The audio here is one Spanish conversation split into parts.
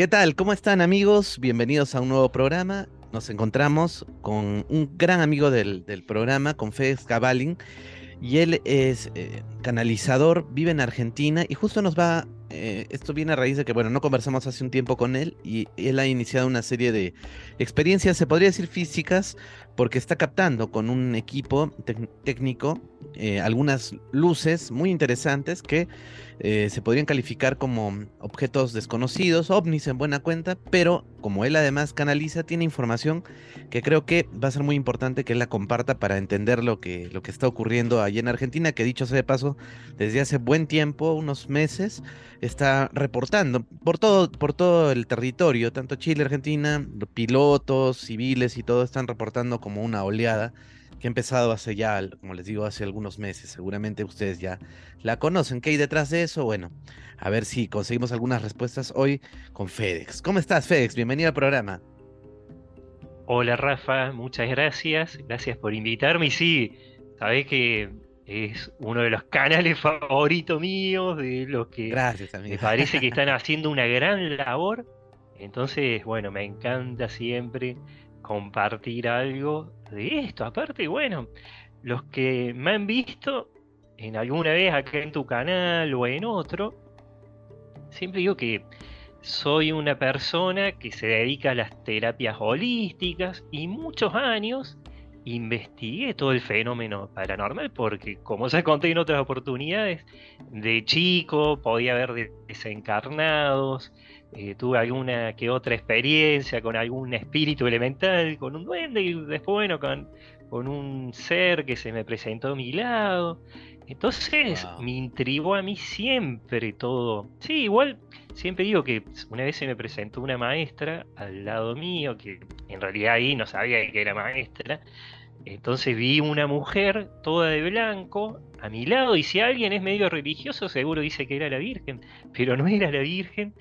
¿Qué tal? ¿Cómo están amigos? Bienvenidos a un nuevo programa. Nos encontramos con un gran amigo del, programa, con Félix Cabalin, y él es eh, canalizador, vive en Argentina y justo nos va, eh, esto viene a raíz de que, bueno, no conversamos hace un tiempo con él y él ha iniciado una serie de experiencias, se podría decir físicas, porque está captando con un equipo técnico eh, algunas luces muy interesantes que eh, se podrían calificar como objetos desconocidos, ovnis en buena cuenta, pero como él además canaliza, tiene información que creo que va a ser muy importante que él la comparta para entender lo que, lo que está ocurriendo allí en Argentina, que dicho sea de paso, desde hace buen tiempo, unos meses, está reportando por todo, por todo el territorio, tanto Chile, Argentina, pilotos, civiles y todo están reportando como una oleada que ha empezado hace ya, como les digo, hace algunos meses. Seguramente ustedes ya la conocen. ¿Qué hay detrás de eso? Bueno, a ver si conseguimos algunas respuestas hoy con FedEx. ¿Cómo estás, FedEx? Bienvenido al programa. Hola, Rafa. Muchas gracias. Gracias por invitarme. Y sí, sabés que es uno de los canales favoritos míos, de los que gracias, me parece que están haciendo una gran labor. Entonces, bueno, me encanta siempre compartir algo de esto. Aparte, bueno, los que me han visto en alguna vez acá en tu canal o en otro, siempre digo que soy una persona que se dedica a las terapias holísticas y muchos años investigué todo el fenómeno paranormal porque como ya conté en otras oportunidades, de chico podía ver desencarnados, eh, tuve alguna que otra experiencia con algún espíritu elemental, con un duende y después, bueno, con, con un ser que se me presentó a mi lado. Entonces me intrigó a mí siempre todo. Sí, igual siempre digo que una vez se me presentó una maestra al lado mío, que en realidad ahí no sabía que era maestra. Entonces vi una mujer toda de blanco a mi lado y si alguien es medio religioso seguro dice que era la Virgen, pero no era la Virgen,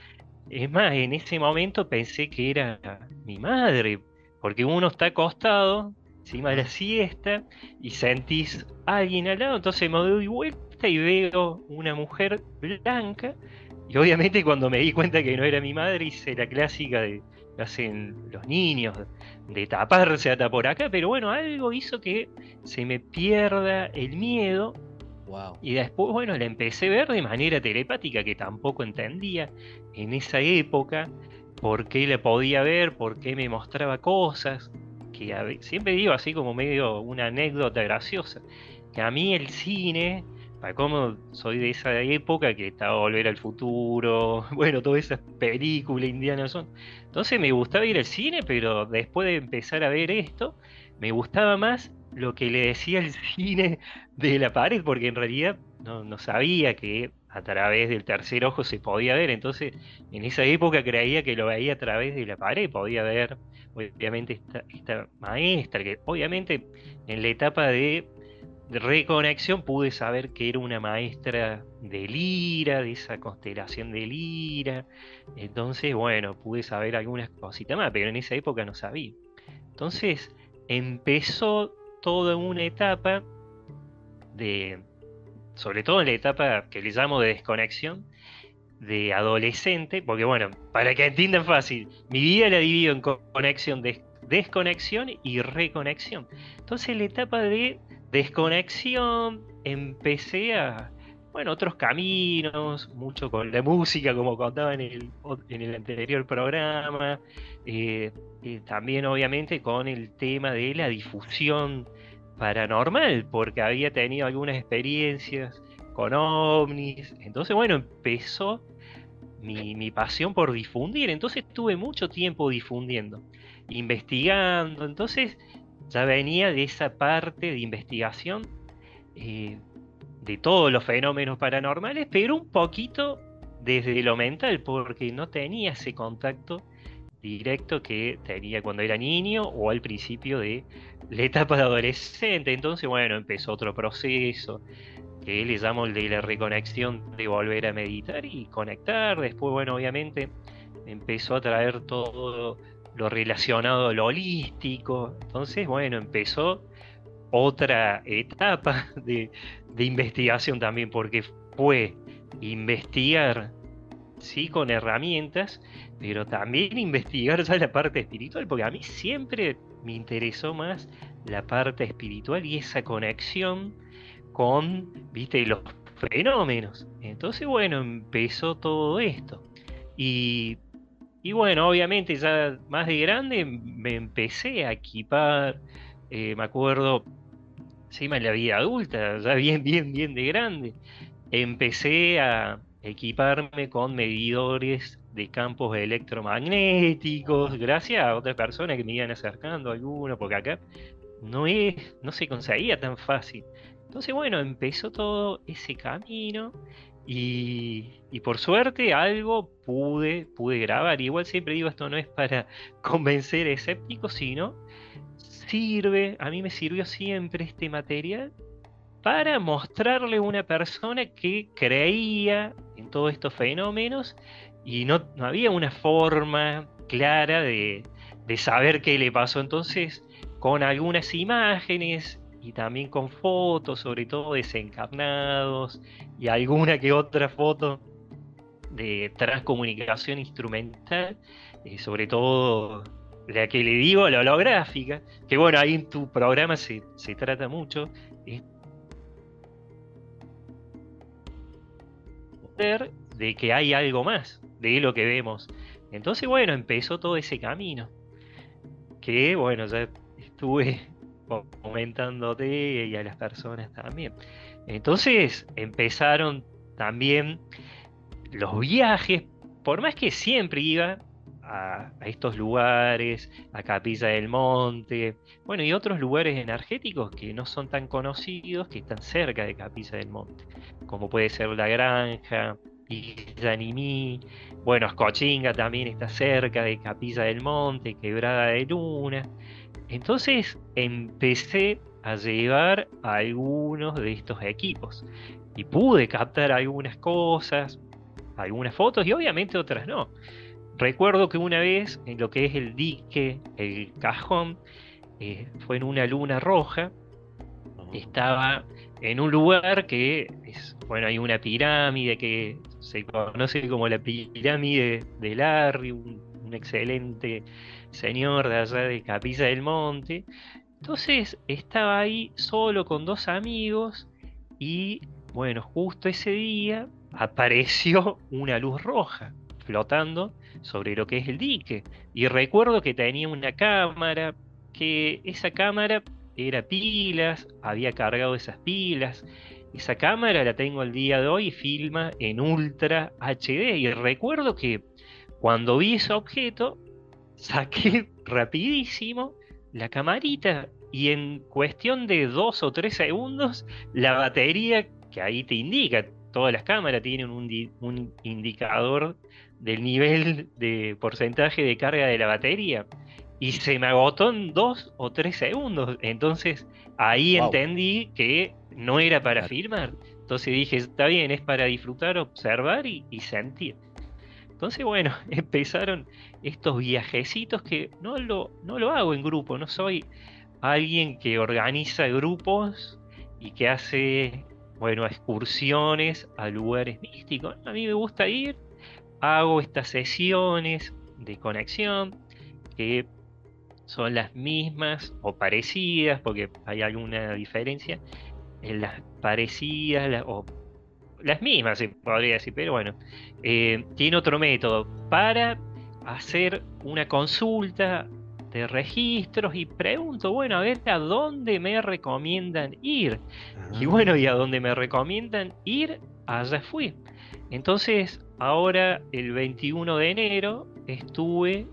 es más, en ese momento pensé que era mi madre, porque uno está acostado encima de la siesta y sentís a alguien al lado, entonces me doy vuelta y veo una mujer blanca y obviamente cuando me di cuenta que no era mi madre hice la clásica de hacen los niños, de taparse hasta por acá, pero bueno, algo hizo que se me pierda el miedo y después, bueno, la empecé a ver de manera telepática, que tampoco entendía en esa época por qué la podía ver, por qué me mostraba cosas, que siempre digo así como medio una anécdota graciosa, que a mí el cine, para cómo soy de esa época que estaba Volver al Futuro, bueno, todas esas películas indianas son. Entonces me gustaba ir al cine, pero después de empezar a ver esto, me gustaba más lo que le decía el cine de la pared, porque en realidad no, sabía que a través del tercer ojo se podía ver. Entonces, en esa época creía que lo veía a través de la pared, podía ver, obviamente, esta, esta maestra, que obviamente en la etapa de, reconexión pude saber que era una maestra de Lira, de esa constelación de Lira. Entonces, bueno, pude saber algunas cositas más, pero en esa época no sabía. Entonces, empezó toda una etapa de, sobre todo en la etapa que le llamo de desconexión, de adolescente, porque bueno, para que entiendan fácil, mi vida la divido en conexión, de, desconexión y reconexión. Entonces la etapa de desconexión empecé a, bueno, otros caminos, mucho con la música, como contaba en el, en el anterior programa, eh, también obviamente con el tema de la difusión paranormal, porque había tenido algunas experiencias con ovnis, entonces bueno, empezó mi, mi pasión por difundir, entonces tuve mucho tiempo difundiendo, investigando, entonces ya venía de esa parte de investigación. Eh, de todos los fenómenos paranormales, pero un poquito desde lo mental, porque no tenía ese contacto directo que tenía cuando era niño o al principio de la etapa de adolescente. Entonces, bueno, empezó otro proceso que le llamo el de la reconexión, de volver a meditar y conectar. Después, bueno, obviamente empezó a traer todo lo relacionado a lo holístico. Entonces, bueno, empezó otra etapa de, investigación también, porque fue investigar sí con herramientas, pero también investigar ya la parte espiritual, porque a mí siempre me interesó más la parte espiritual y esa conexión con, viste, los fenómenos. Entonces, bueno, empezó todo esto. Y, y bueno, obviamente ya más de grande me empecé a equipar, eh, me acuerdo, encima en la vida adulta, ya bien, bien, bien de grande, empecé a equiparme con medidores de campos electromagnéticos, gracias a otras personas que me iban acercando, algunos, porque acá no, es, no se conseguía tan fácil. Entonces, bueno, empezó todo ese camino y, por suerte algo pude, pude grabar. igual siempre digo, esto no es para convencer escépticos, sino sirve, a mí me sirvió siempre este material para mostrarle a una persona que creía en todos estos fenómenos y no, no había una forma clara de, de saber qué le pasó. Entonces, con algunas imágenes y también con fotos, sobre todo desencarnados, y alguna que otra foto de transcomunicación instrumental, eh, sobre todo la que le digo, la holográfica, que bueno, ahí en tu programa se, se trata mucho, de que hay algo más de lo que vemos. Entonces, bueno, empezó todo ese camino. Que, bueno, ya estuve comentándote y a las personas también. Entonces empezaron también los viajes, por más que siempre iba a, estos lugares, a Capilla del Monte, bueno, y otros lugares energéticos que no son tan conocidos, que están cerca de Capilla del Monte, como puede ser La Granja, Isla Nimí, bueno, Escochinga también está cerca de Capilla del Monte, Quebrada de Luna. Entonces empecé a llevar algunos de estos equipos y pude captar algunas cosas, algunas fotos y obviamente otras no. Recuerdo que una vez en lo que es el dique, el cajón, eh, fue en una luna roja, estaba en un lugar que es, bueno, hay una pirámide que se conoce como la pirámide de Larry, un, excelente señor de allá de Capilla del Monte. Entonces estaba ahí solo con dos amigos y bueno, justo ese día apareció una luz roja flotando sobre lo que es el dique. Y recuerdo que tenía una cámara, que esa cámara era pilas, había cargado esas pilas. Esa cámara la tengo al día de hoy y filma en Ultra HD. Y recuerdo que cuando vi ese objeto, saqué rapidísimo la camarita y en cuestión de dos o tres segundos la batería que ahí te indica, todas las cámaras tienen un, un indicador del nivel de porcentaje de carga de la batería y se me agotó en dos o tres segundos. Entonces ahí entendí que no era para filmar. Entonces dije, está bien, es para disfrutar, observar y, sentir. Entonces, bueno, empezaron estos viajecitos que no lo, no lo hago en grupo, no soy alguien que organiza grupos y que hace, bueno, excursiones a lugares místicos. A mí me gusta ir, hago estas sesiones de conexión que son las mismas o parecidas, porque hay alguna diferencia, en las parecidas o las mismas, se podría decir, pero bueno, eh, tiene otro método para hacer una consulta de registros y pregunto, bueno, a ver a dónde me recomiendan ir. Y ah. bueno, y a dónde me recomiendan ir, allá fui. Entonces, ahora el 21 de enero estuve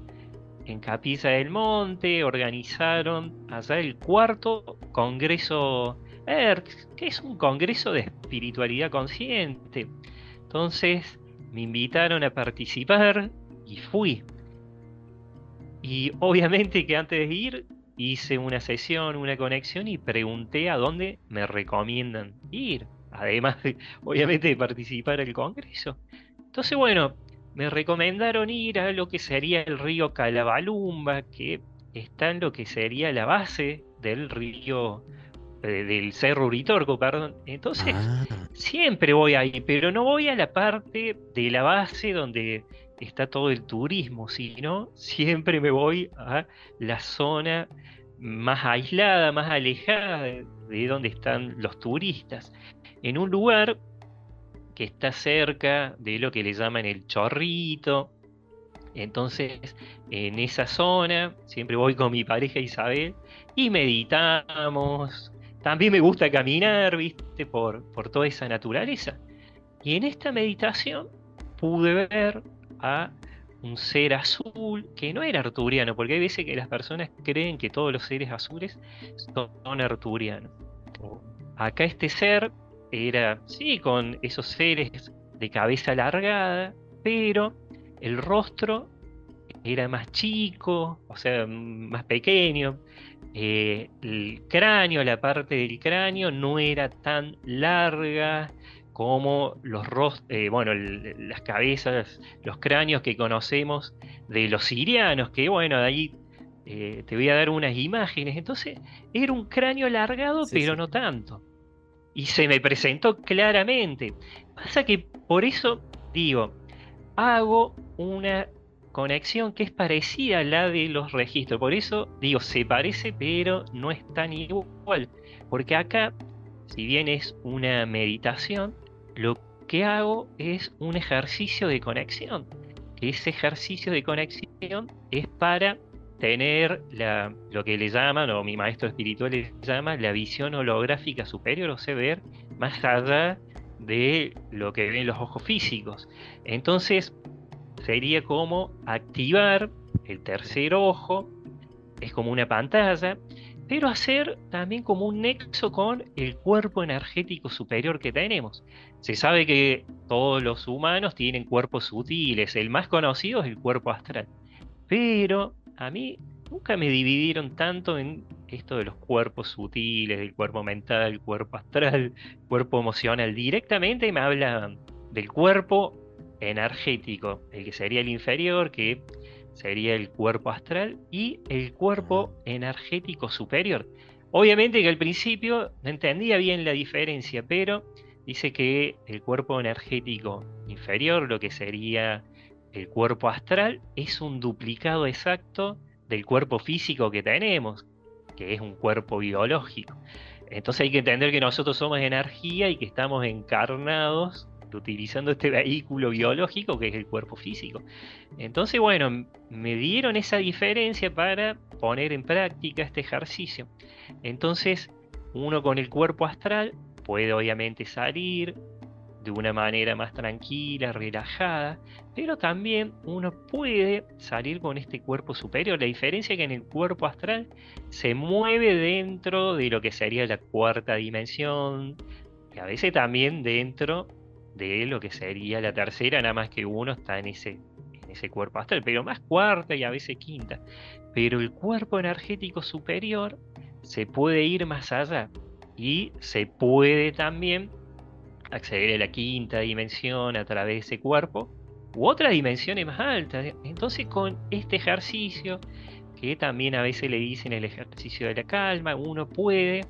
en Capilla del Monte, organizaron allá el cuarto Congreso ERC, que es un congreso de espiritualidad consciente. Entonces me invitaron a participar y fui. Y obviamente que antes de ir hice una sesión, una conexión y pregunté a dónde me recomiendan ir. Además, obviamente, de participar en el congreso. Entonces, bueno, me recomendaron ir a lo que sería el río Calabalumba, que está en lo que sería la base del río del Cerro Uritorco, perdón. Entonces, Ah, siempre voy ahí, pero no voy a la parte de la base donde está todo el turismo, sino siempre me voy a la zona más aislada, más alejada de, de donde están los turistas, en un lugar que está cerca de lo que le llaman el Chorrito. Entonces, en esa zona, siempre voy con mi pareja Isabel y meditamos. También me gusta caminar, viste, por, por toda esa naturaleza. Y en esta meditación pude ver a un ser azul que no era arturiano, porque hay veces que las personas creen que todos los seres azules son arturianos. Acá este ser era, sí, con esos seres de cabeza alargada, pero el rostro era más chico, o sea, más pequeño. Eh, el cráneo, la parte del cráneo no era tan larga como los ros- eh, bueno, el- las cabezas, los cráneos que conocemos de los sirianos, que bueno, de ahí eh, te voy a dar unas imágenes. Entonces, era un cráneo alargado, Sí, pero sí. no tanto. Y se me presentó claramente. Pasa que por eso digo, hago una conexión que es parecida a la de los registros. Por eso digo, se parece, pero no es tan igual. Porque acá, si bien es una meditación, lo que hago es un ejercicio de conexión. Ese ejercicio de conexión es para tener lo que le llaman, o mi maestro espiritual le llama, la visión holográfica superior, o sea, ver más allá de lo que ven los ojos físicos. Entonces, sería como activar el tercer ojo, es como una pantalla, pero hacer también como un nexo con el cuerpo energético superior que tenemos. Se sabe que todos los humanos tienen cuerpos sutiles, el más conocido es el cuerpo astral, pero a mí nunca me dividieron tanto en esto de los cuerpos sutiles, del cuerpo mental, el cuerpo astral, cuerpo emocional. Directamente me hablan del cuerpo energético, el que sería el inferior, que sería el cuerpo astral, y el cuerpo energético superior. Obviamente que al principio no entendía bien la diferencia, pero dice que el cuerpo energético inferior, lo que sería el cuerpo astral, es un duplicado exacto del cuerpo físico que tenemos, que es un cuerpo biológico. Entonces hay que entender que nosotros somos energía y que estamos encarnados utilizando este vehículo biológico que es el cuerpo físico. Entonces, bueno, me dieron esa diferencia para poner en práctica este ejercicio. Entonces, uno con el cuerpo astral puede obviamente salir de una manera más tranquila, relajada, pero también uno puede salir con este cuerpo superior. La diferencia es que en el cuerpo astral se mueve dentro de lo que sería la cuarta dimensión, y a veces también dentro de lo que sería la tercera, nada más que uno está en ese, en ese cuerpo astral, pero más cuarta y a veces quinta. Pero el cuerpo energético superior se puede ir más allá y se puede también acceder a la quinta dimensión a través de ese cuerpo u otras dimensiones más altas. Entonces con este ejercicio, que también a veces le dicen el ejercicio de la calma, uno puede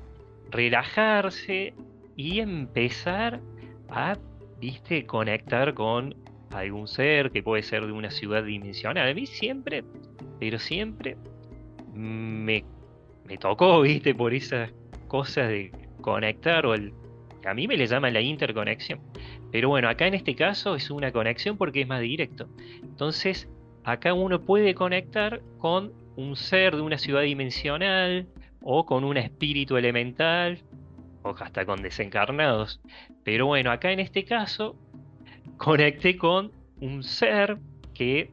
relajarse y empezar a, viste, conectar con algún ser que puede ser de una ciudad dimensional. A mí siempre, pero siempre me, me tocó, viste, por esas cosas de conectar o el, a mí me le llaman la interconexión. Pero bueno, acá en este caso es una conexión porque es más directo. Entonces, acá uno puede conectar con un ser de una ciudad dimensional o con un espíritu elemental o hasta con desencarnados. Pero bueno, acá en este caso conecté con un ser que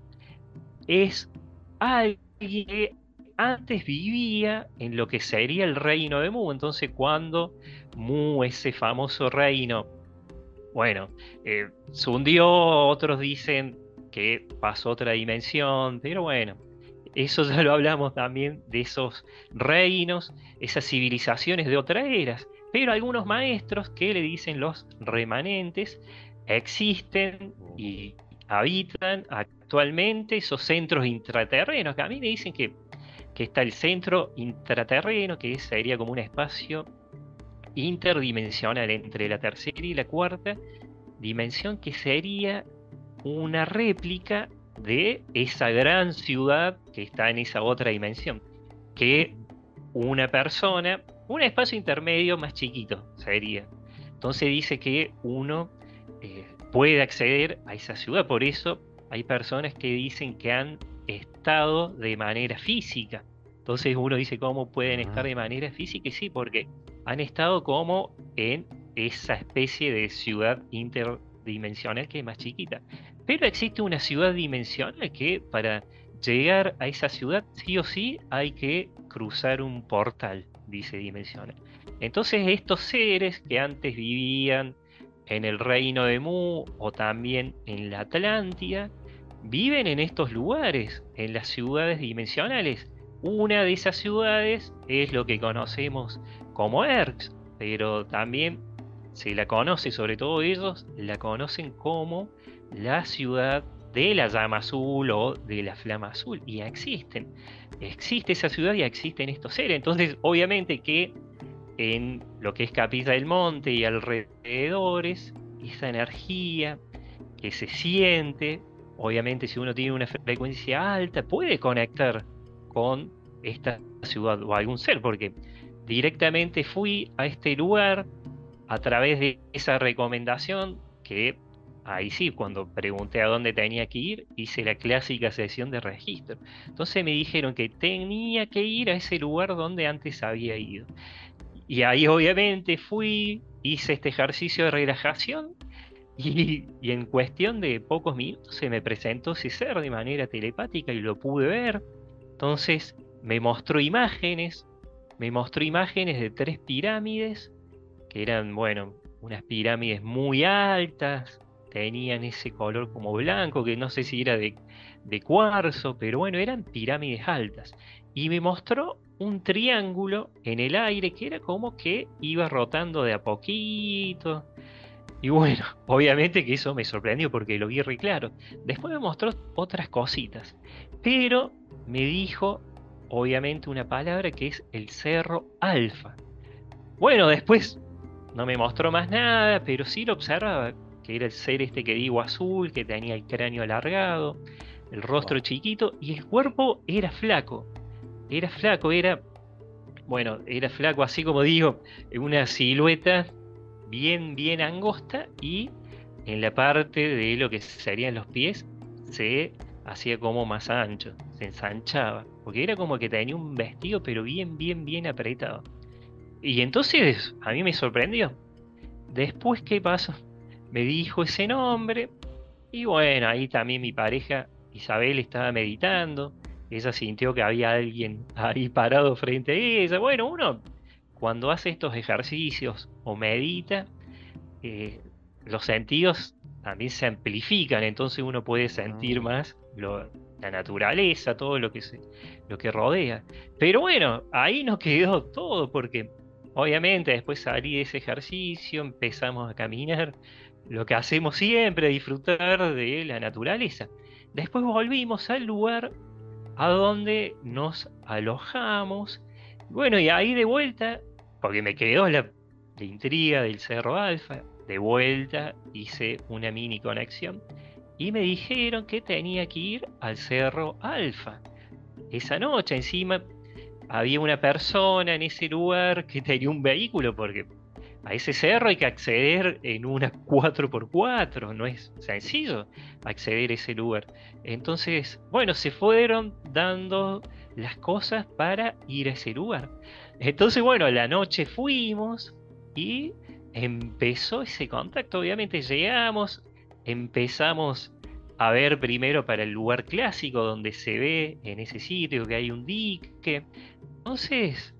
es alguien que antes vivía en lo que sería el reino de Mu. Entonces, cuando Mu, ese famoso reino, bueno, eh, se hundió, otros dicen que pasó otra dimensión, pero bueno, eso ya lo hablamos también de esos reinos, esas civilizaciones de otras eras. Pero algunos maestros que le dicen los remanentes existen y habitan actualmente esos centros intraterrenos, que a mí me dicen que, que está el centro intraterreno, que sería como un espacio interdimensional entre la tercera y la cuarta dimensión que sería una réplica de esa gran ciudad que está en esa otra dimensión. Que una persona, un espacio intermedio más chiquito sería. Entonces dice que uno eh, puede acceder a esa ciudad. Por eso hay personas que dicen que han estado de manera física. Entonces uno dice cómo pueden estar de manera física y sí, porque han estado como en esa especie de ciudad interdimensional que es más chiquita. Pero existe una ciudad dimensional que para llegar a esa ciudad sí o sí hay que cruzar un portal, dice dimensional. Entonces estos seres que antes vivían en el reino de Mu o también en la Atlántida, viven en estos lugares, en las ciudades dimensionales. Una de esas ciudades es lo que conocemos como Erx, pero también se la conoce, sobre todo ellos, la conocen como la ciudad de la llama azul o de la flama azul. Y existen. Existe esa ciudad y existen estos seres. Entonces, obviamente que en lo que es Capilla del Monte y alrededores, esa energía que se siente, obviamente si uno tiene una frecuencia alta, puede conectar con esta ciudad o algún ser, porque directamente fui a este lugar a través de esa recomendación que ahí sí, cuando pregunté a dónde tenía que ir, hice la clásica sesión de registro. Entonces me dijeron que tenía que ir a ese lugar donde antes había ido. Y ahí obviamente fui, hice este ejercicio de relajación y, en cuestión de pocos minutos se me presentó ese ser de manera telepática y lo pude ver. Entonces me mostró imágenes, me mostró imágenes de tres pirámides, que eran, bueno, unas pirámides muy altas, tenían ese color como blanco, que no sé si era de, cuarzo, pero bueno, eran pirámides altas. Y me mostró un triángulo en el aire que era como que iba rotando de a poquito. Y bueno, obviamente que eso me sorprendió porque lo vi re claro. Después me mostró otras cositas. Pero me dijo, obviamente, una palabra que es el cerro alfa. Bueno, después no me mostró más nada, pero sí lo observaba, que era el ser este que digo azul, que tenía el cráneo alargado, el rostro chiquito y el cuerpo era flaco. Era flaco, era, bueno, era flaco así como digo, una silueta bien, bien angosta y en la parte de lo que serían los pies se hacía como más ancho, ensanchaba, porque era como que tenía un vestido pero bien, bien, bien apretado. Y entonces a mí me sorprendió. Después, ¿qué pasó? Me dijo ese nombre y bueno, ahí también mi pareja Isabel estaba meditando ella sintió que había alguien ahí parado frente a ella. Bueno, uno cuando hace estos ejercicios o medita, eh, los sentidos también se amplifican, entonces uno puede sentir ah. más la naturaleza, todo lo que, se, lo que rodea. Pero bueno, ahí nos quedó todo, porque obviamente después salí de ese ejercicio, empezamos a caminar, lo que hacemos siempre, disfrutar de la naturaleza. Después volvimos al lugar a donde nos alojamos. Bueno, y ahí de vuelta, porque me quedó la, intriga del Cerro Alfa, de vuelta hice una mini conexión y me dijeron que tenía que ir al Cerro Alfa. Esa noche encima había una persona en ese lugar que tenía un vehículo porque a ese cerro hay que acceder en una 4x4, no es sencillo acceder a ese lugar. Entonces, bueno, se fueron dando las cosas para ir a ese lugar. Entonces, bueno, la noche fuimos y empezó ese contacto. Obviamente llegamos, empezamos a ver primero para el lugar clásico donde se ve en ese sitio que hay un dique. Entonces,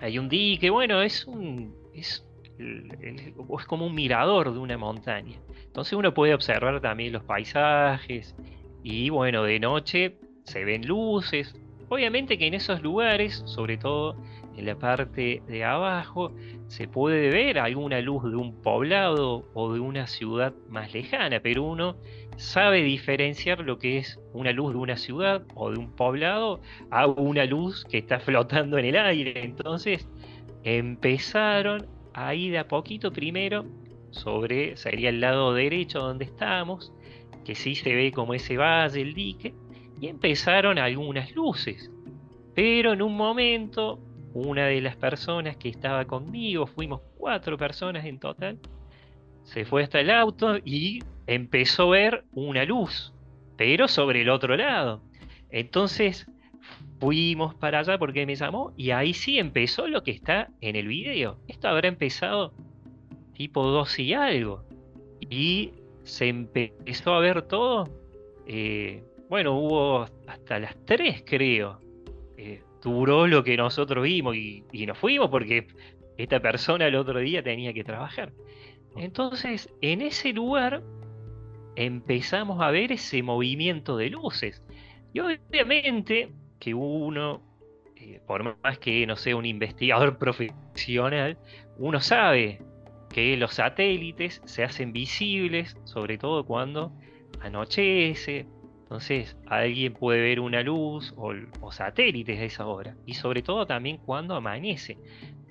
hay un dique, bueno, es un. Es, es como un mirador de una montaña. Entonces uno puede observar también los paisajes y bueno, de noche se ven luces. Obviamente que en esos lugares, sobre todo en la parte de abajo, se puede ver alguna luz de un poblado o de una ciudad más lejana, pero uno sabe diferenciar lo que es una luz de una ciudad o de un poblado a una luz que está flotando en el aire. Entonces, empezaron a ir a poquito primero sobre, sería el lado derecho donde estábamos, que sí se ve como ese valle, el dique, empezaron algunas luces. Pero en un momento, una de las personas que estaba conmigo, fuimos cuatro personas en total, se fue hasta el auto y empezó a ver una luz, pero sobre el otro lado. Entonces fuimos para allá porque me llamó y ahí sí empezó lo que está en el video. Esto habrá empezado tipo 12 y algo. Y se empezó a ver todo. Eh, bueno, hubo hasta las 3 creo. Duró lo que nosotros vimos y, y nos fuimos porque esta persona el otro día tenía que trabajar. Entonces, en ese lugar empezamos a ver ese movimiento de luces. Y obviamente que uno, eh, por más que no sea un investigador profesional, uno sabe que los satélites se hacen visibles, sobre todo cuando anochece. Entonces, alguien puede ver una luz o, o satélites a esa hora. Y sobre todo también cuando amanece.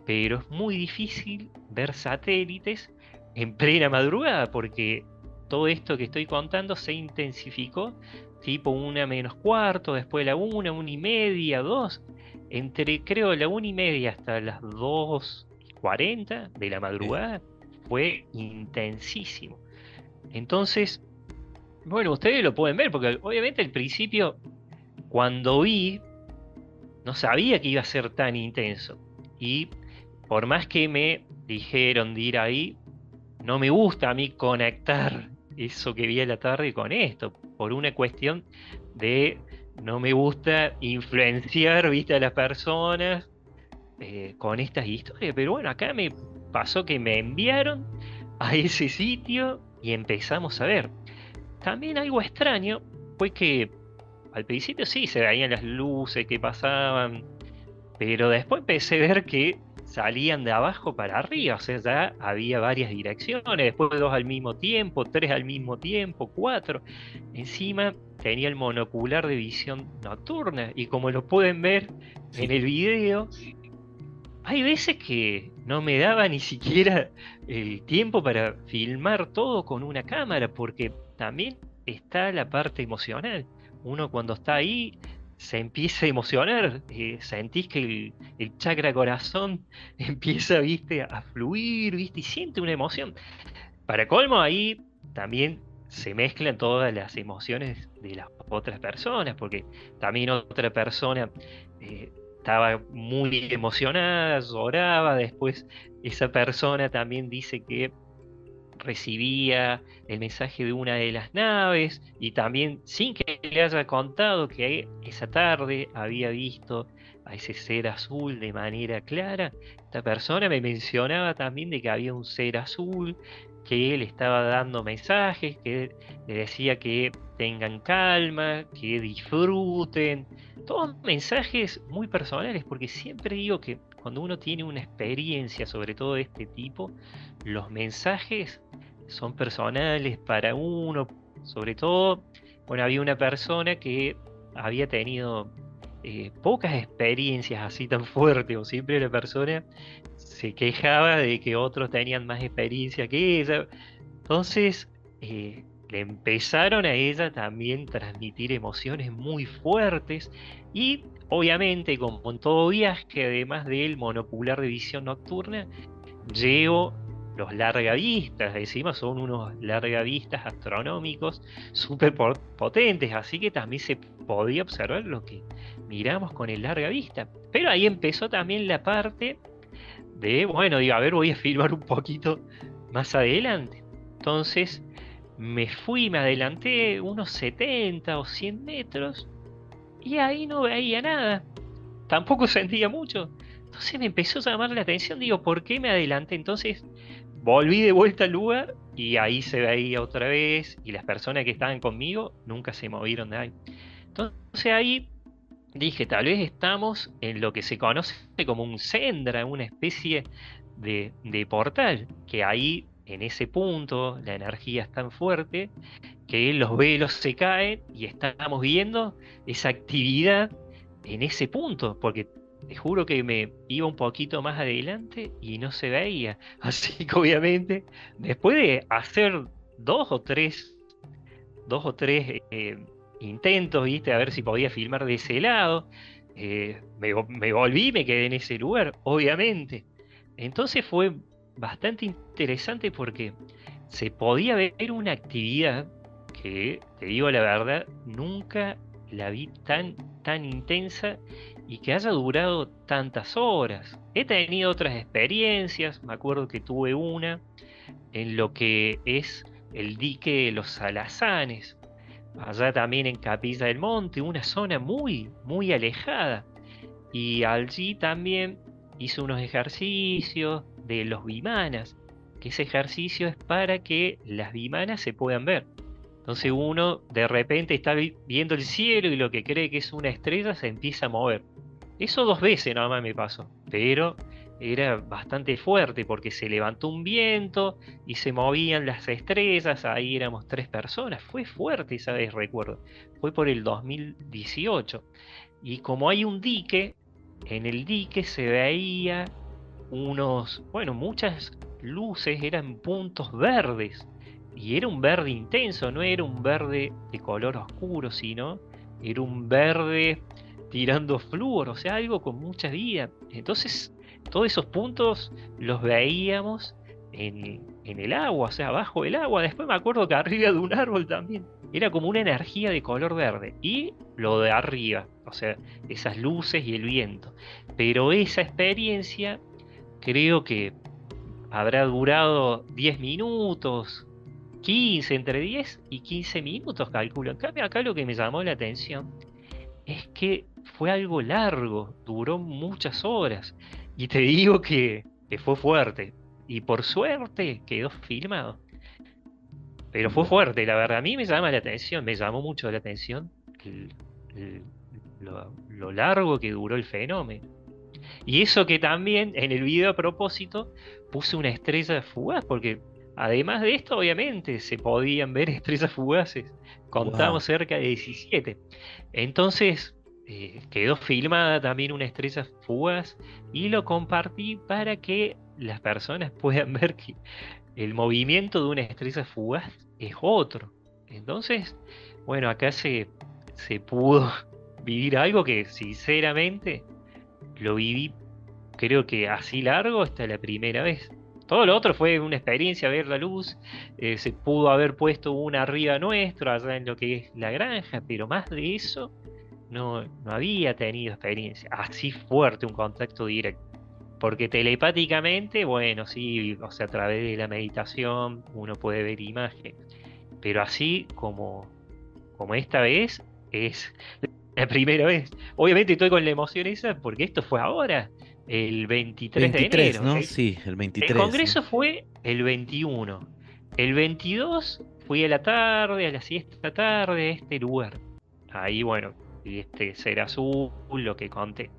Pero es muy difícil ver satélites en plena madrugada porque todo esto que estoy contando se intensificó tipo una menos cuarto, después la una, una y media, dos. Entre creo la una y media hasta las dos y cuarenta de la madrugada fue intensísimo. Entonces, bueno, ustedes lo pueden ver, porque obviamente al principio, cuando vi, no sabía que iba a ser tan intenso. Y por más que me dijeron de ir ahí, no me gusta a mí conectar eso que vi a la tarde con esto, por una cuestión de no me gusta influenciar, viste, a las personas eh, con estas historias. Pero bueno, acá me pasó que me enviaron a ese sitio y empezamos a ver. También algo extraño fue que al principio sí se veían las luces que pasaban, pero después empecé a ver que salían de abajo para arriba, o sea, ya había varias direcciones, después dos al mismo tiempo, tres al mismo tiempo, cuatro. Encima tenía el monocular de visión nocturna y como lo pueden ver en el video, hay veces que no me daba ni siquiera el tiempo para filmar todo con una cámara, porque también está la parte emocional. Uno cuando está ahí se empieza a emocionar, eh, sentís que el, chakra corazón empieza, viste, a fluir, viste, y siente una emoción. Para colmo, ahí también se mezclan todas las emociones de las otras personas, porque también otra persona eh, estaba muy emocionada, lloraba, después esa persona también dice que recibía el mensaje de una de las naves y también sin que le haya contado que esa tarde había visto a ese ser azul de manera clara, esta persona me mencionaba también de que había un ser azul que él estaba dando mensajes, que le decía que tengan calma, que disfruten, todos mensajes muy personales, porque siempre digo que cuando uno tiene una experiencia sobre todo de este tipo, los mensajes son personales para uno, sobre todo, bueno, había una persona que había tenido eh, pocas experiencias así tan fuertes, o siempre la persona se quejaba de que otros tenían más experiencia que ella. Entonces, eh, le empezaron a ella también transmitir emociones muy fuertes y obviamente como en todo viaje, además del monocular de visión nocturna, llevo los largavistas, encima son unos largavistas astronómicos súper potentes, así que también se podía observar lo que miramos con el larga vista. Pero ahí empezó también la parte de, bueno, digo, a ver, voy a filmar un poquito más adelante. Entonces me fui, me adelanté unos 70 o 100 metros y ahí no veía nada. Tampoco sentía mucho. Entonces me empezó a llamar la atención, digo, ¿por qué me adelanté? Entonces volví de vuelta al lugar y ahí se veía otra vez y las personas que estaban conmigo nunca se movieron de ahí. Entonces ahí dije, tal vez estamos en lo que se conoce como un sendra, una especie de, de portal, que ahí en ese punto la energía es tan fuerte que los velos se caen y estamos viendo esa actividad en ese punto, porque te juro que me iba un poquito más adelante y no se veía. Así que obviamente, después de hacer dos o tres, dos o tres eh, intentos, viste, a ver si podía filmar de ese lado, eh, me, me volví, me quedé en ese lugar, obviamente. Entonces fue bastante interesante porque se podía ver una actividad que, te digo la verdad, nunca la vi tan, tan intensa y que haya durado tantas horas. He tenido otras experiencias, me acuerdo que tuve una en lo que es el dique de los Salazanes, allá también en Capilla del Monte, una zona muy, muy alejada. Y allí también hice unos ejercicios de los bimanas, que ese ejercicio es para que las bimanas se puedan ver. Entonces uno de repente está viendo el cielo y lo que cree que es una estrella se empieza a mover. Eso dos veces nada más me pasó, pero era bastante fuerte porque se levantó un viento y se movían las estrellas, ahí éramos tres personas, fue fuerte esa vez recuerdo, fue por el 2018. Y como hay un dique, en el dique se veía unos, bueno, muchas luces, eran puntos verdes y era un verde intenso, no era un verde de color oscuro, sino era un verde tirando flúor, o sea, algo con mucha vida. Entonces, todos esos puntos los veíamos en, en, el agua, o sea, bajo el agua. Después me acuerdo que arriba de un árbol también era como una energía de color verde. Y lo de arriba, o sea, esas luces y el viento. Pero esa experiencia creo que habrá durado 10 minutos, 15, entre 10 y 15 minutos, calculo. En cambio, acá lo que me llamó la atención es que fue algo largo, duró muchas horas. Y te digo que, fue fuerte. Y por suerte quedó filmado. Pero fue fuerte, la verdad. A mí me llama la atención, me llamó mucho la atención lo, largo que duró el fenómeno. Y eso que también en el video a propósito puse una estrella fugaz, porque Además de esto, obviamente, se podían ver estrellas fugaces. Contamos cerca de 17. Entonces, eh, quedó filmada también una estrella fugaz y lo compartí para que las personas puedan ver que el movimiento de una estrella fugaz es otro. Entonces, bueno, acá se, se pudo vivir algo que sinceramente lo viví creo que así largo hasta la primera vez. Todo lo otro fue una experiencia, ver la luz. Eh, se pudo haber puesto una arriba nuestro, allá en lo que es la granja, pero más de eso no, no había tenido experiencia. Así fuerte un contacto directo. Porque telepáticamente, bueno, sí, o sea, a través de la meditación uno puede ver imágenes. Pero así como, como esta vez, es la primera vez. Obviamente estoy con la emoción esa porque esto fue ahora el 23, de enero. ¿no? Sí, el 23. El congreso fue el 21. El 22 fui a la tarde, a la siesta tarde, a este lugar. Ahí, bueno, este ser azul, lo que conté.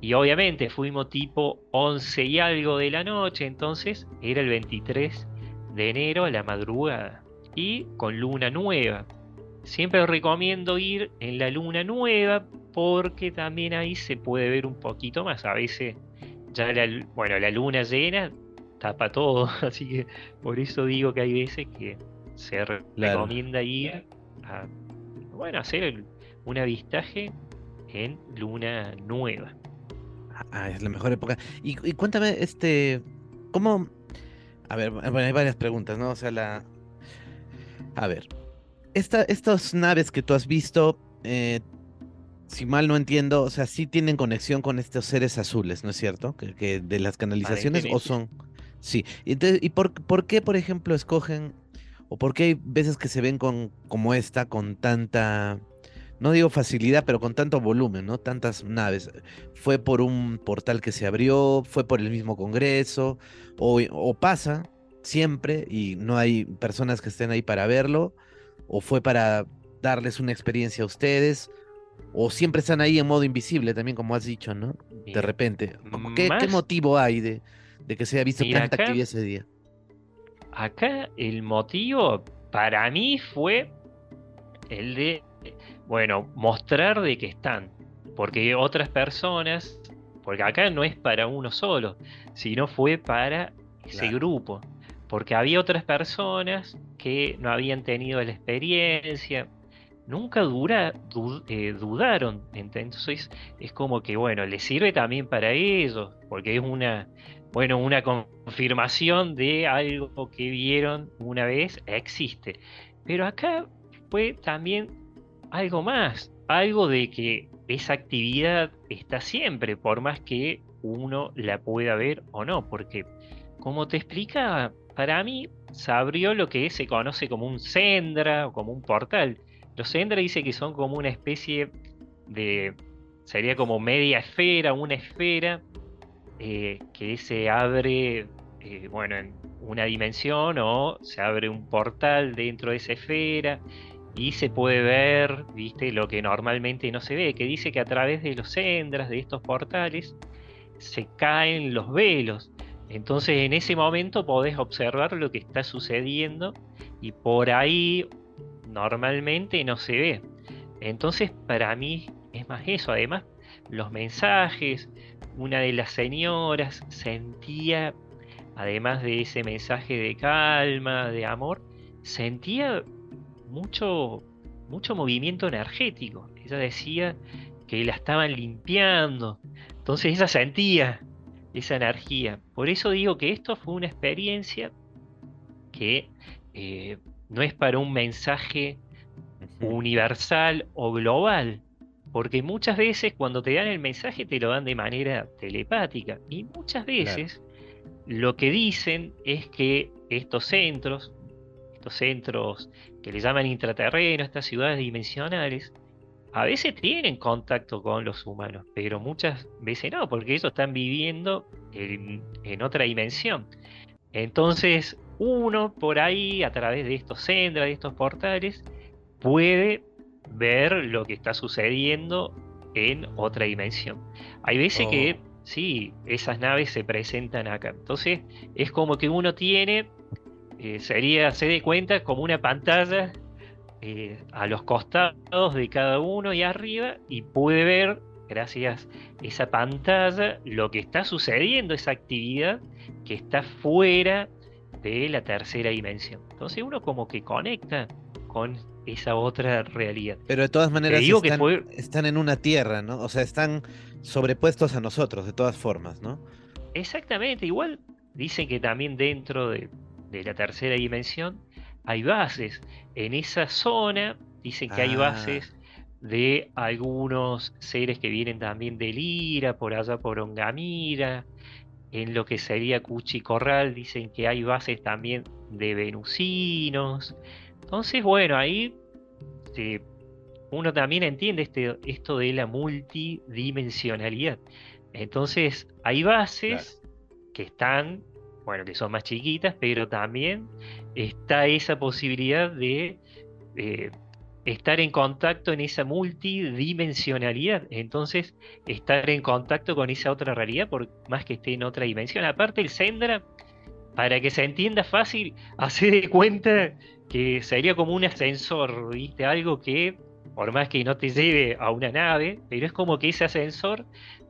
Y obviamente fuimos tipo 11 y algo de la noche, entonces era el 23 de enero a la madrugada. Y con luna nueva. Siempre recomiendo ir en la luna nueva porque también ahí se puede ver un poquito más. A veces ya la, bueno, la luna llena tapa todo, así que por eso digo que hay veces que se recomienda ir a bueno, hacer un avistaje en luna nueva. Ah, es la mejor época. Y, cuéntame, este, ¿cómo? A ver, bueno, hay varias preguntas, ¿no? O sea, la... A ver, estas naves que tú has visto, eh, si mal no entiendo, o sea, sí tienen conexión con estos seres azules, ¿no es cierto? Que, de las canalizaciones o son... Sí. ¿Y por, por, qué, por ejemplo, escogen, o por qué hay veces que se ven con, como esta, con tanta, no digo facilidad, pero con tanto volumen, ¿no? Tantas naves. ¿Fue por un portal que se abrió? ¿Fue por el mismo Congreso? ¿O, o pasa siempre y no hay personas que estén ahí para verlo? o fue para darles una experiencia a ustedes, o siempre están ahí en modo invisible también, como has dicho, ¿no? De repente. ¿Qué, ¿Qué, motivo hay de, que se haya visto tanta actividad ese día? Acá el motivo para mí fue el de, bueno, mostrar de que están. Porque otras personas porque acá no es para uno solo, sino fue para ese grupo, porque había otras personas que no habían tenido la experiencia, nunca dura, eh, dudaron, entonces es como que, bueno, le sirve también para ellos, porque es una, bueno, una confirmación de algo que vieron una vez, existe. Pero acá fue también algo más, algo de que esa actividad está siempre, por más que uno la pueda ver o no, porque como te explicaba, para mí se abrió lo que se conoce como un sendra o como un portal. Los sendra dice que son como una especie de, sería como media esfera, una esfera eh, que se abre, eh, bueno, en una dimensión o se abre un portal dentro de esa esfera y se puede ver, viste, lo que normalmente no se ve, que dice que a través de los sendras, de estos portales, se caen los velos. Entonces en ese momento podés observar lo que está sucediendo y por ahí normalmente no se ve. Entonces para mí es más eso. Además, los mensajes, una de las señoras sentía, además de ese mensaje de calma, de amor, sentía mucho, mucho movimiento energético. Ella decía que la estaban limpiando. Entonces ella sentía esa energía. Por eso digo que esto fue una experiencia que eh, no es para un mensaje universal o global, porque muchas veces cuando te dan el mensaje te lo dan de manera telepática y muchas veces lo que dicen es que estos centros, estos centros que le llaman intraterrenos, estas ciudades dimensionales, a veces tienen contacto con los humanos, pero muchas veces no, porque ellos están viviendo en, otra dimensión. Entonces, uno por ahí, a través de estos centros, de estos portales, puede ver lo que está sucediendo en otra dimensión. Hay veces que, oh. sí, esas naves se presentan acá. Entonces, es como que uno tiene eh, sería, se dé cuenta, como una pantalla eh, a los costados de cada uno y arriba y puede ver, gracias a esa pantalla, lo que está sucediendo, esa actividad que está fuera de la tercera dimensión. Entonces uno como que conecta con esa otra realidad. Pero de todas maneras están, en una tierra, ¿no? O sea, están sobrepuestos a nosotros, de todas formas, ¿no? Exactamente, igual dicen que también dentro de, de la tercera dimensión, hay bases. En esa zona dicen que hay ah. bases de algunos seres que vienen también de Lira, por allá por Ongamira. En lo que sería Cuchi Corral dicen que hay bases también de venusinos. Entonces, bueno, ahí uno también entiende este, esto de la multidimensionalidad. Entonces, hay bases que están bueno, que son más chiquitas, pero también está esa posibilidad de eh, estar en contacto en esa multidimensionalidad. Entonces, estar en contacto con esa otra realidad, por más que esté en otra dimensión. Aparte, el Sendra, para que se entienda fácil, hace de cuenta que sería como un ascensor, ¿viste? Algo que, por más que no te lleve a una nave, pero es como que ese ascensor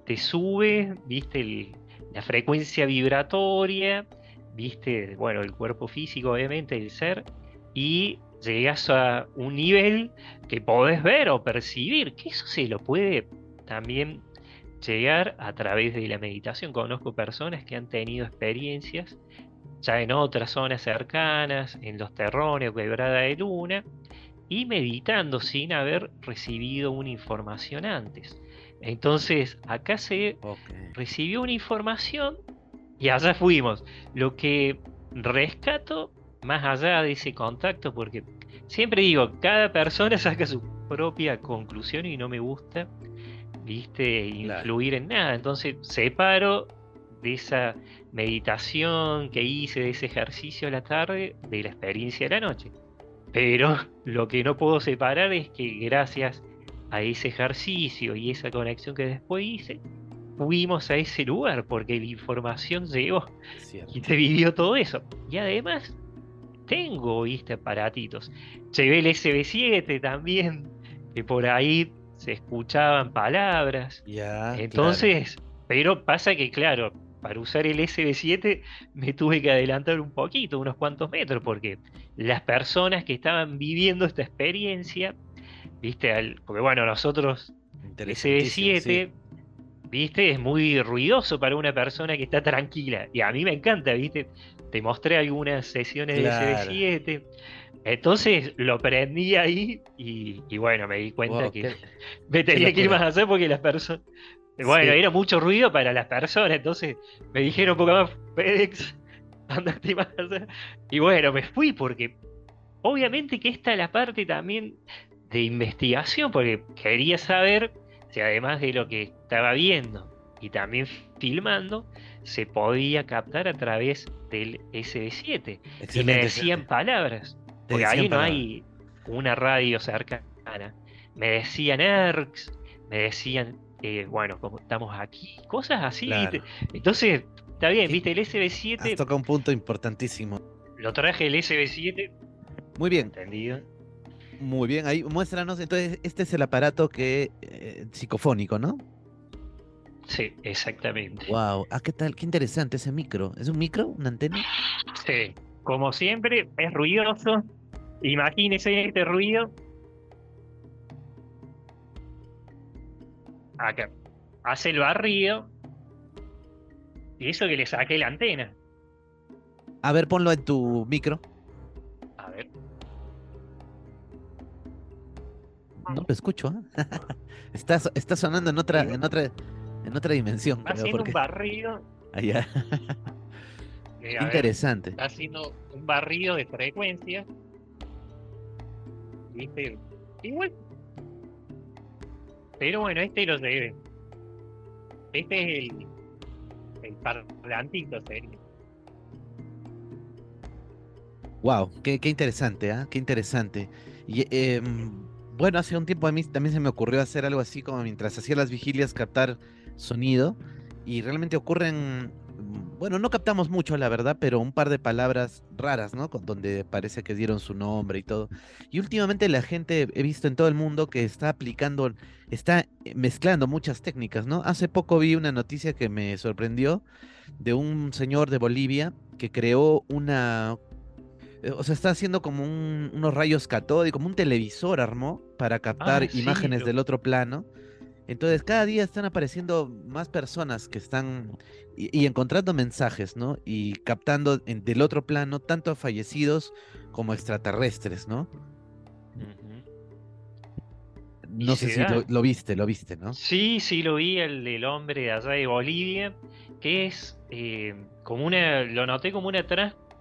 te sube, ¿viste? El, la frecuencia vibratoria, viste, bueno, el cuerpo físico, obviamente, el ser, y llegas a un nivel que podés ver o percibir, que eso se lo puede también llegar a través de la meditación. Conozco personas que han tenido experiencias ya en otras zonas cercanas, en los terrones quebrada de luna, y meditando sin haber recibido una información antes. Entonces, acá se recibió una información y allá fuimos. Lo que rescato, más allá de ese contacto, porque siempre digo, cada persona saca su propia conclusión y no me gusta, viste, influir en nada. Entonces, separo de esa meditación que hice, de ese ejercicio a la tarde, de la experiencia de la noche. Pero lo que no puedo separar es que gracias a ese ejercicio y esa conexión que después hice, fuimos a ese lugar porque la información llegó y te vivió todo eso. Y además, tengo, viste, aparatitos. Llevé el SB7 también, que por ahí se escuchaban palabras. Entonces, Pero pasa que, claro, para usar el SB7 me tuve que adelantar un poquito, unos cuantos metros, porque las personas que estaban viviendo esta experiencia, viste, porque bueno, nosotros, el SB7, viste, es muy ruidoso para una persona que está tranquila, y a mí me encanta, viste, te mostré algunas sesiones de SB7. Entonces lo prendí ahí y, bueno, me di cuenta que me tenía que ir más a hacer porque las personas, bueno, era mucho ruido para las personas, entonces me dijeron poco más, FedEx, andate más. Y bueno, me fui porque obviamente que esta es la parte también de investigación, porque quería saber si además de lo que estaba viendo y también filmando, se podía captar a través del SB7. Y me decían palabras, porque ahí no hay una radio cercana. Me decían ERCs, me decían bueno, como estamos aquí, cosas así. Entonces, está bien, viste, el SB7. toca un punto importantísimo. Lo traje el SB7. Muy bien. Entendido. Muy bien, ahí muéstranos. Entonces, este es el aparato que eh, psicofónico, ¿no? Sí, exactamente. Wow, ah, qué tal, qué interesante ese micro. ¿Es un micro, una antena? Sí, como siempre, es ruidoso. Imagínese este ruido acá, hace el barrido y eso que le saqué la antena. A ver, ponlo en tu micro. No lo escucho, ¿eh? está, está, sonando en otra, en otra, en otra dimensión. Está haciendo un barrido. Allá. Interesante. está haciendo un barrido de frecuencia. ¿Viste? Igual pero bueno, este lo debe. Este es el, el parlantito serio. Wow, qué, qué interesante, ¿ah? Qué interesante. Y em, bueno, hace un tiempo a mí también se me ocurrió hacer algo así como mientras hacía las vigilias captar sonido y realmente ocurren bueno, no captamos mucho, la verdad, pero un par de palabras raras, ¿no? Donde parece que dieron su nombre y todo. Y últimamente la gente, he visto en todo el mundo que está aplicando, está mezclando muchas técnicas, ¿no? Hace poco vi una noticia que me sorprendió de un señor de Bolivia que creó una... Eh, o sea, está haciendo como unos rayos catódicos, como un televisor armó para captar ah, imágenes del otro plano. Entonces, cada día están apareciendo más personas que están y, encontrando mensajes, ¿no? Y captando del otro plano tanto fallecidos como extraterrestres, ¿no? No sé si lo, viste, lo viste, ¿no? Sí, sí, lo vi, el del hombre de allá de Bolivia, que es eh, como una, lo noté como una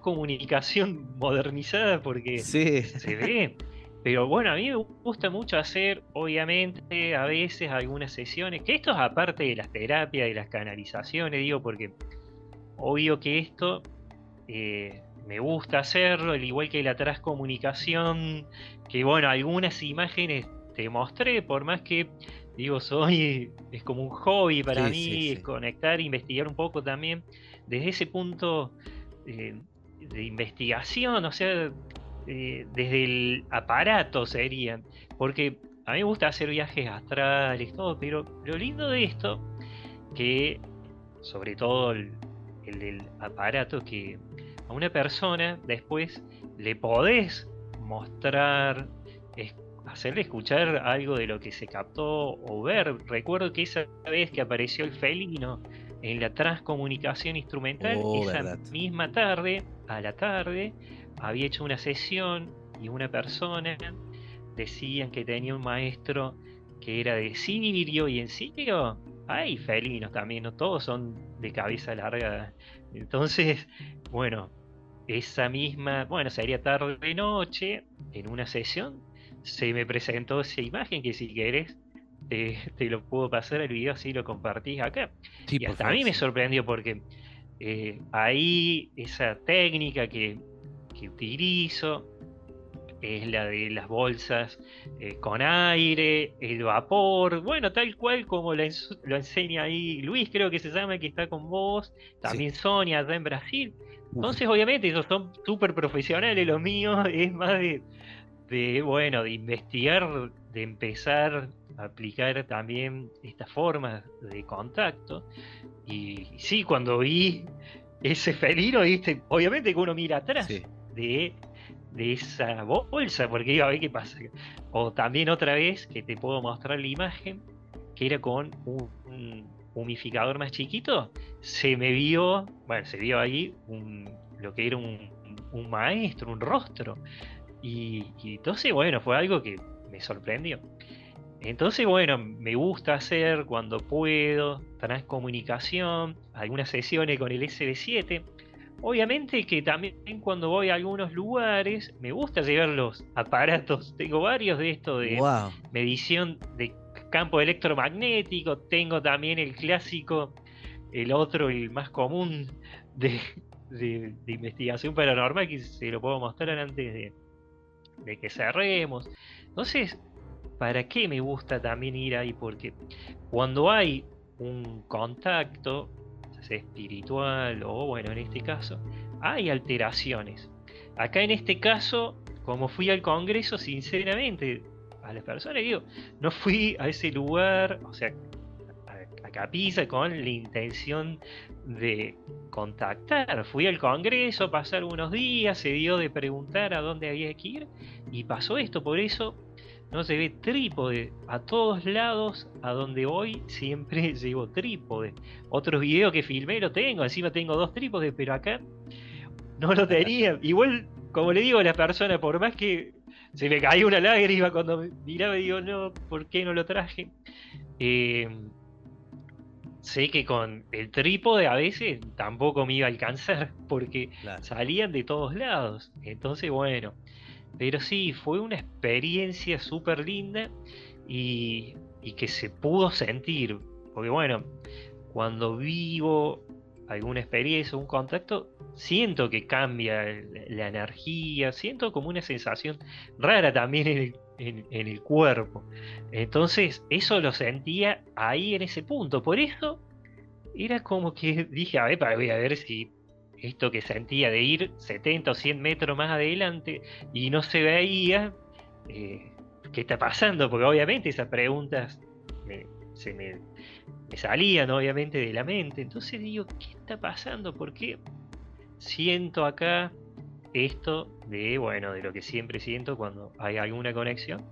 transcomunicación modernizada porque se ve. Pero bueno, a mí me gusta mucho hacer, obviamente, a veces algunas sesiones, que esto es aparte de las terapias y las canalizaciones, digo, porque obvio que esto eh, me gusta hacerlo, al igual que la transcomunicación, que bueno, algunas imágenes te mostré, por más que, digo, soy, es como un hobby para mí, es conectar, investigar un poco también, desde ese punto eh, de investigación, o sea, eh, desde el aparato serían, porque a mí me gusta hacer viajes astrales, todo, pero lo lindo de esto, que sobre todo el, del aparato, que a una persona después le podés mostrar, hacerle escuchar algo de lo que se captó o ver. Recuerdo que esa vez que apareció el felino en la transcomunicación instrumental, oh, esa misma tarde, a la tarde, había hecho una sesión y una persona decían que tenía un maestro que era de Sirio y en Sirio hay felinos también, no todos son de cabeza larga. Entonces, bueno, esa misma, bueno, sería tarde de noche, en una sesión, se me presentó esa imagen que si querés te, lo puedo pasar el video así lo compartís acá. y hasta a mí me sorprendió porque eh, ahí esa técnica que que utilizo es la de las bolsas eh, con aire, el vapor, bueno, tal cual como lo, enseña ahí Luis, creo que se llama, que está con vos, también Sonia, allá en Brasil. Entonces, obviamente, ellos son súper profesionales, lo mío es más de, de, bueno, de investigar, de empezar aplicar también estas formas de contacto. Y, sí, cuando vi ese felino, ¿viste? obviamente que uno mira atrás de, de esa bolsa, porque iba a ver qué pasa. O también otra vez, que te puedo mostrar la imagen, que era con un, humificador más chiquito, se me vio, bueno, se vio ahí un, lo que era un, un maestro, un rostro. Y, y, entonces, bueno, fue algo que me sorprendió. Entonces, bueno, me gusta hacer cuando puedo, transcomunicación, algunas sesiones con el SB7. Obviamente que también cuando voy a algunos lugares me gusta llevar los aparatos. Tengo varios de esto de medición de campo electromagnético. Tengo también el clásico, el otro, el más común de, de, investigación paranormal que se lo puedo mostrar antes de, de que cerremos. Entonces, ¿para qué me gusta también ir ahí? Porque cuando hay un contacto, espiritual o bueno, en este caso, hay alteraciones. Acá en este caso, como fui al Congreso, sinceramente, a las personas digo, no fui a ese lugar, o sea, a, a Capiza con la intención de contactar. Fui al Congreso, pasar unos días, se dio de preguntar a dónde había que ir y pasó esto. Por eso no se ve trípode. A todos lados, a donde voy, siempre llevo trípode. Otros videos que filmé lo tengo, encima tengo dos trípodes, pero acá no lo tenía. Igual, como le digo a la persona, por más que se me caía una lágrima cuando miraba y digo, no, ¿por qué no lo traje? Eh, sé que con el trípode a veces tampoco me iba a alcanzar porque salían de todos lados. Entonces, bueno, pero sí, fue una experiencia súper linda y, que se pudo sentir. Porque bueno, cuando vivo alguna experiencia, un contacto, siento que cambia la energía, siento como una sensación rara también en el, cuerpo. Entonces, eso lo sentía ahí en ese punto. Por eso era como que dije, a ver, voy a ver si esto que sentía de ir 70 o 100 metros más adelante y no se veía, eh, ¿qué está pasando? Porque obviamente esas preguntas se me, salían obviamente de la mente. Entonces digo, ¿qué está pasando? ¿Por qué siento acá esto de, bueno, de lo que siempre siento cuando hay alguna conexión?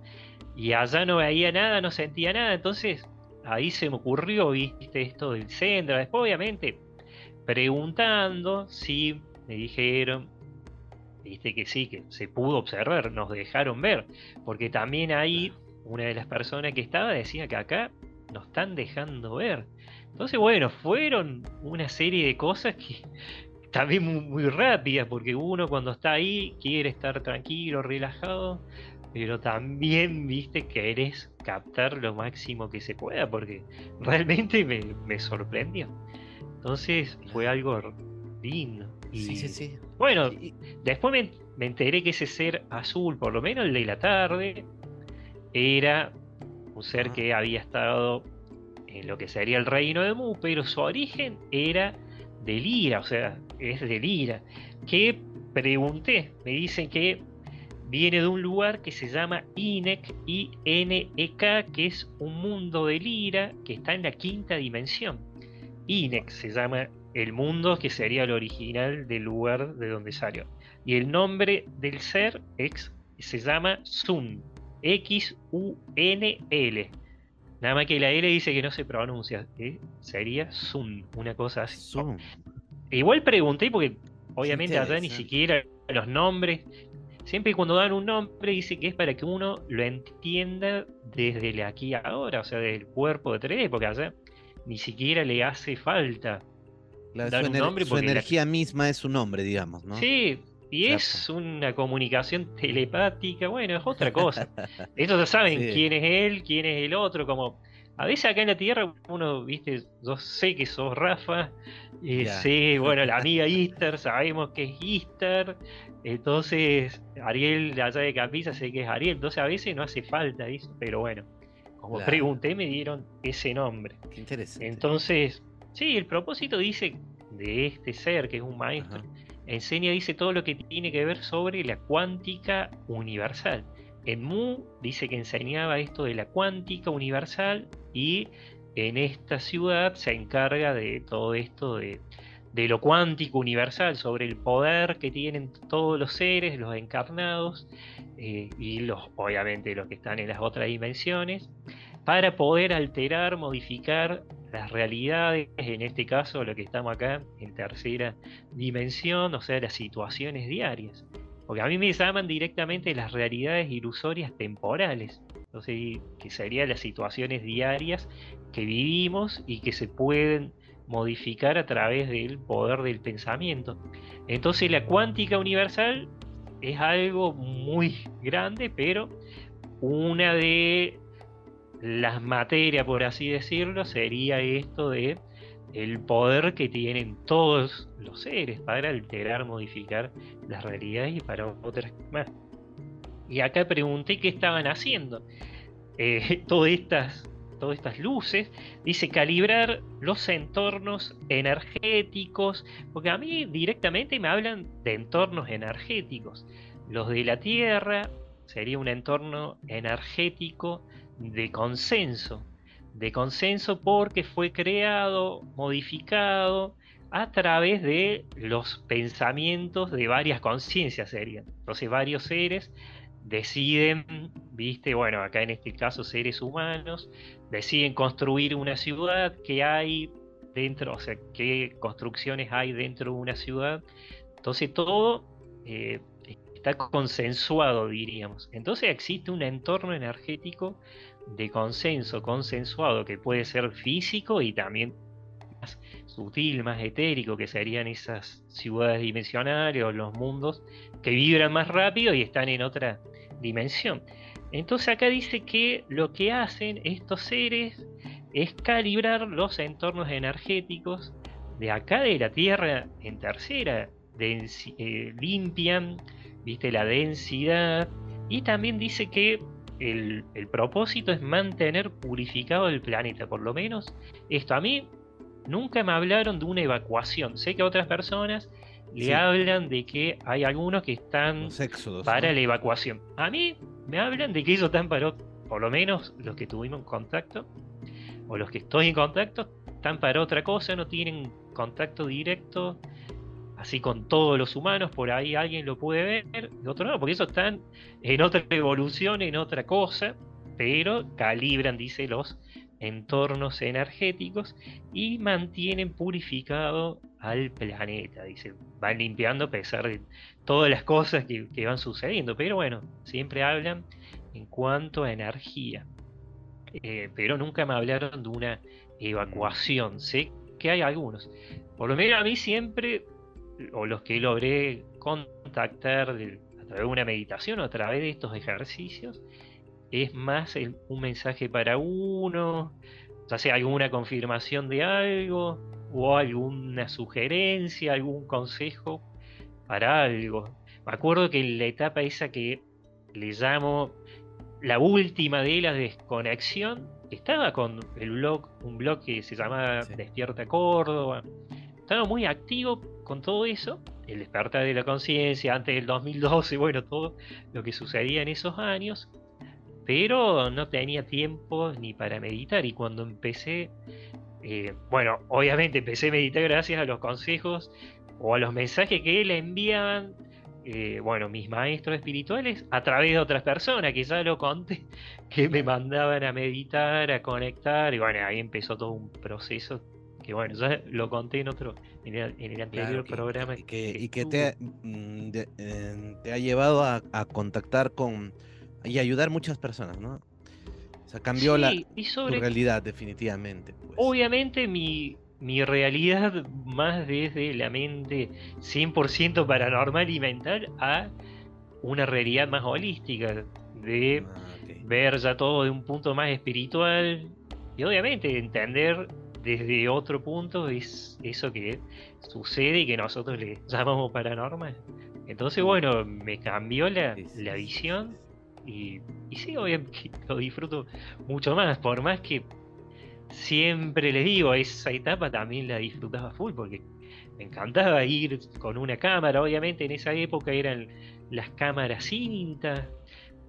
Y allá no veía nada, no sentía nada. Entonces ahí se me ocurrió, viste, esto del centro. Después obviamente preguntando si me dijeron, viste que sí, que se pudo observar, nos dejaron ver, porque también ahí una de las personas que estaba decía que acá nos están dejando ver. Entonces, bueno, fueron una serie de cosas que también muy, muy rápidas, porque uno cuando está ahí quiere estar tranquilo, relajado, pero también, viste, querés captar lo máximo que se pueda, porque realmente me, me sorprendió. Entonces fue algo lindo. Y, sí, sí, sí. Bueno, después me, enteré que ese ser azul, por lo menos el de la tarde, era un ser que había estado en lo que sería el reino de Mu, pero su origen era de Lira, o sea, es de Lira. Que pregunté, me dicen que viene de un lugar que se llama INEC, I-N-E-K, que es un mundo de Lira que está en la quinta dimensión. Inex se llama el mundo, que sería el original del lugar de donde salió. Y el nombre del ser se llama Sun, X-U-N-L. Nada más que la L dice que no se pronuncia, sería Sun, una cosa así. Sun. Igual pregunté porque obviamente allá ni siquiera los nombres, siempre cuando dan un nombre dice que es para que uno lo entienda desde el aquí ahora, o sea, del cuerpo de 3D, porque allá ni siquiera le hace falta dar un nombre. Su energía misma es su nombre, digamos, ¿no? Sí, y es una comunicación telepática, bueno, es otra cosa. Estos ya saben quién es él, quién es el otro, como a veces acá en la Tierra uno, viste, yo sé que sos Rafa, eh, sé, bueno, la amiga Easter, sabemos que es Easter, entonces Ariel allá de Capisa sé que es Ariel, entonces a veces no hace falta eso, pero bueno, como pregunté, me dieron ese nombre. Qué interesante. Entonces, sí, el propósito dice de este ser, que es un maestro, enseña, dice todo lo que tiene que ver sobre la cuántica universal. en Mu dice que enseñaba esto de la cuántica universal y en esta ciudad se encarga de todo esto de, lo cuántico universal, sobre el poder que tienen todos los seres, los encarnados eh, y los, obviamente los que están en las otras dimensiones, para poder alterar, modificar las realidades, en este caso lo que estamos acá en tercera dimensión, o sea, las situaciones diarias. Porque a mí me llaman directamente las realidades ilusorias temporales, entonces, que serían las situaciones diarias que vivimos y que se pueden modificar a través del poder del pensamiento. Entonces la cuántica universal es algo muy grande, pero una de las materias, por así decirlo, sería esto de el poder que tienen todos los seres para alterar, modificar las realidades y para otras más. Y acá pregunté qué estaban haciendo. Eh, todas, estas, todas estas luces, dice calibrar los entornos energéticos, porque a mí directamente me hablan de entornos energéticos. Los de la Tierra sería un entorno energético de consenso, de consenso porque fue creado, modificado a través de los pensamientos de varias conciencias serían. Entonces varios seres deciden, viste, bueno, acá en este caso seres humanos, deciden construir una ciudad que hay dentro, o sea, qué construcciones hay dentro de una ciudad. Entonces todo eh, está consensuado, diríamos. Entonces existe un entorno energético de consenso, consensuado, que puede ser físico y también más sutil, más etérico, que serían esas ciudades dimensionales o los mundos que vibran más rápido y están en otra dimensión. Entonces acá dice que lo que hacen estos seres es calibrar los entornos energéticos de acá de la Tierra en tercera, eh, limpian viste la densidad. Y también dice que el, propósito es mantener purificado el planeta, por lo menos. Esto a mí nunca me hablaron de una evacuación, sé que otras personas le hablan de que hay algunos que están para la evacuación. A mí me hablan de que ellos están para, por lo menos los que tuvimos contacto, o los que estoy en contacto, están para otra cosa, no tienen contacto directo así con todos los humanos, por ahí alguien lo puede ver, de otro lado, porque eso están en otra evolución, en otra cosa, pero calibran, dice, los entornos energéticos y mantienen purificado al planeta, dice, van limpiando a pesar de todas las cosas que, van sucediendo, pero bueno, siempre hablan en cuanto a energía, eh, pero nunca me hablaron de una evacuación, sé que hay algunos, por lo menos a mí siempre o los que logré contactar a través de una meditación o a través de estos ejercicios, es más un mensaje para uno, ya sea alguna confirmación de algo o alguna sugerencia, algún consejo para algo. Me acuerdo que en la etapa esa que le llamo la última de la desconexión, estaba con el blog, un blog que se llamaba Despierta Córdoba. Estaba muy activo con todo eso, el despertar de la conciencia antes del 2012, bueno, todo lo que sucedía en esos años, pero no tenía tiempo ni para meditar y cuando empecé, eh, bueno, obviamente empecé a meditar gracias a los consejos o a los mensajes que le enviaban, eh, bueno, mis maestros espirituales a través de otras personas, que ya lo conté, que me mandaban a meditar, a conectar, y bueno, ahí empezó todo un proceso que bueno, ya lo conté en otro, en el, anterior programa. Y que, y que te, mm, eh, te, ha llevado a, contactar con y ayudar muchas personas, ¿no? O sea, cambió la realidad definitivamente. Pues. Obviamente mi, mi realidad más desde la mente 100% paranormal y mental a una realidad más holística, de ah, ver ya todo de un punto más espiritual y obviamente entender desde otro punto es eso que sucede y que nosotros le llamamos paranormal. Entonces, bueno, me cambió la, visión y, y sí, obviamente lo disfruto mucho más, por más que siempre les digo, esa etapa también la disfrutaba full porque me encantaba ir con una cámara, obviamente en esa época eran las cámaras cinta,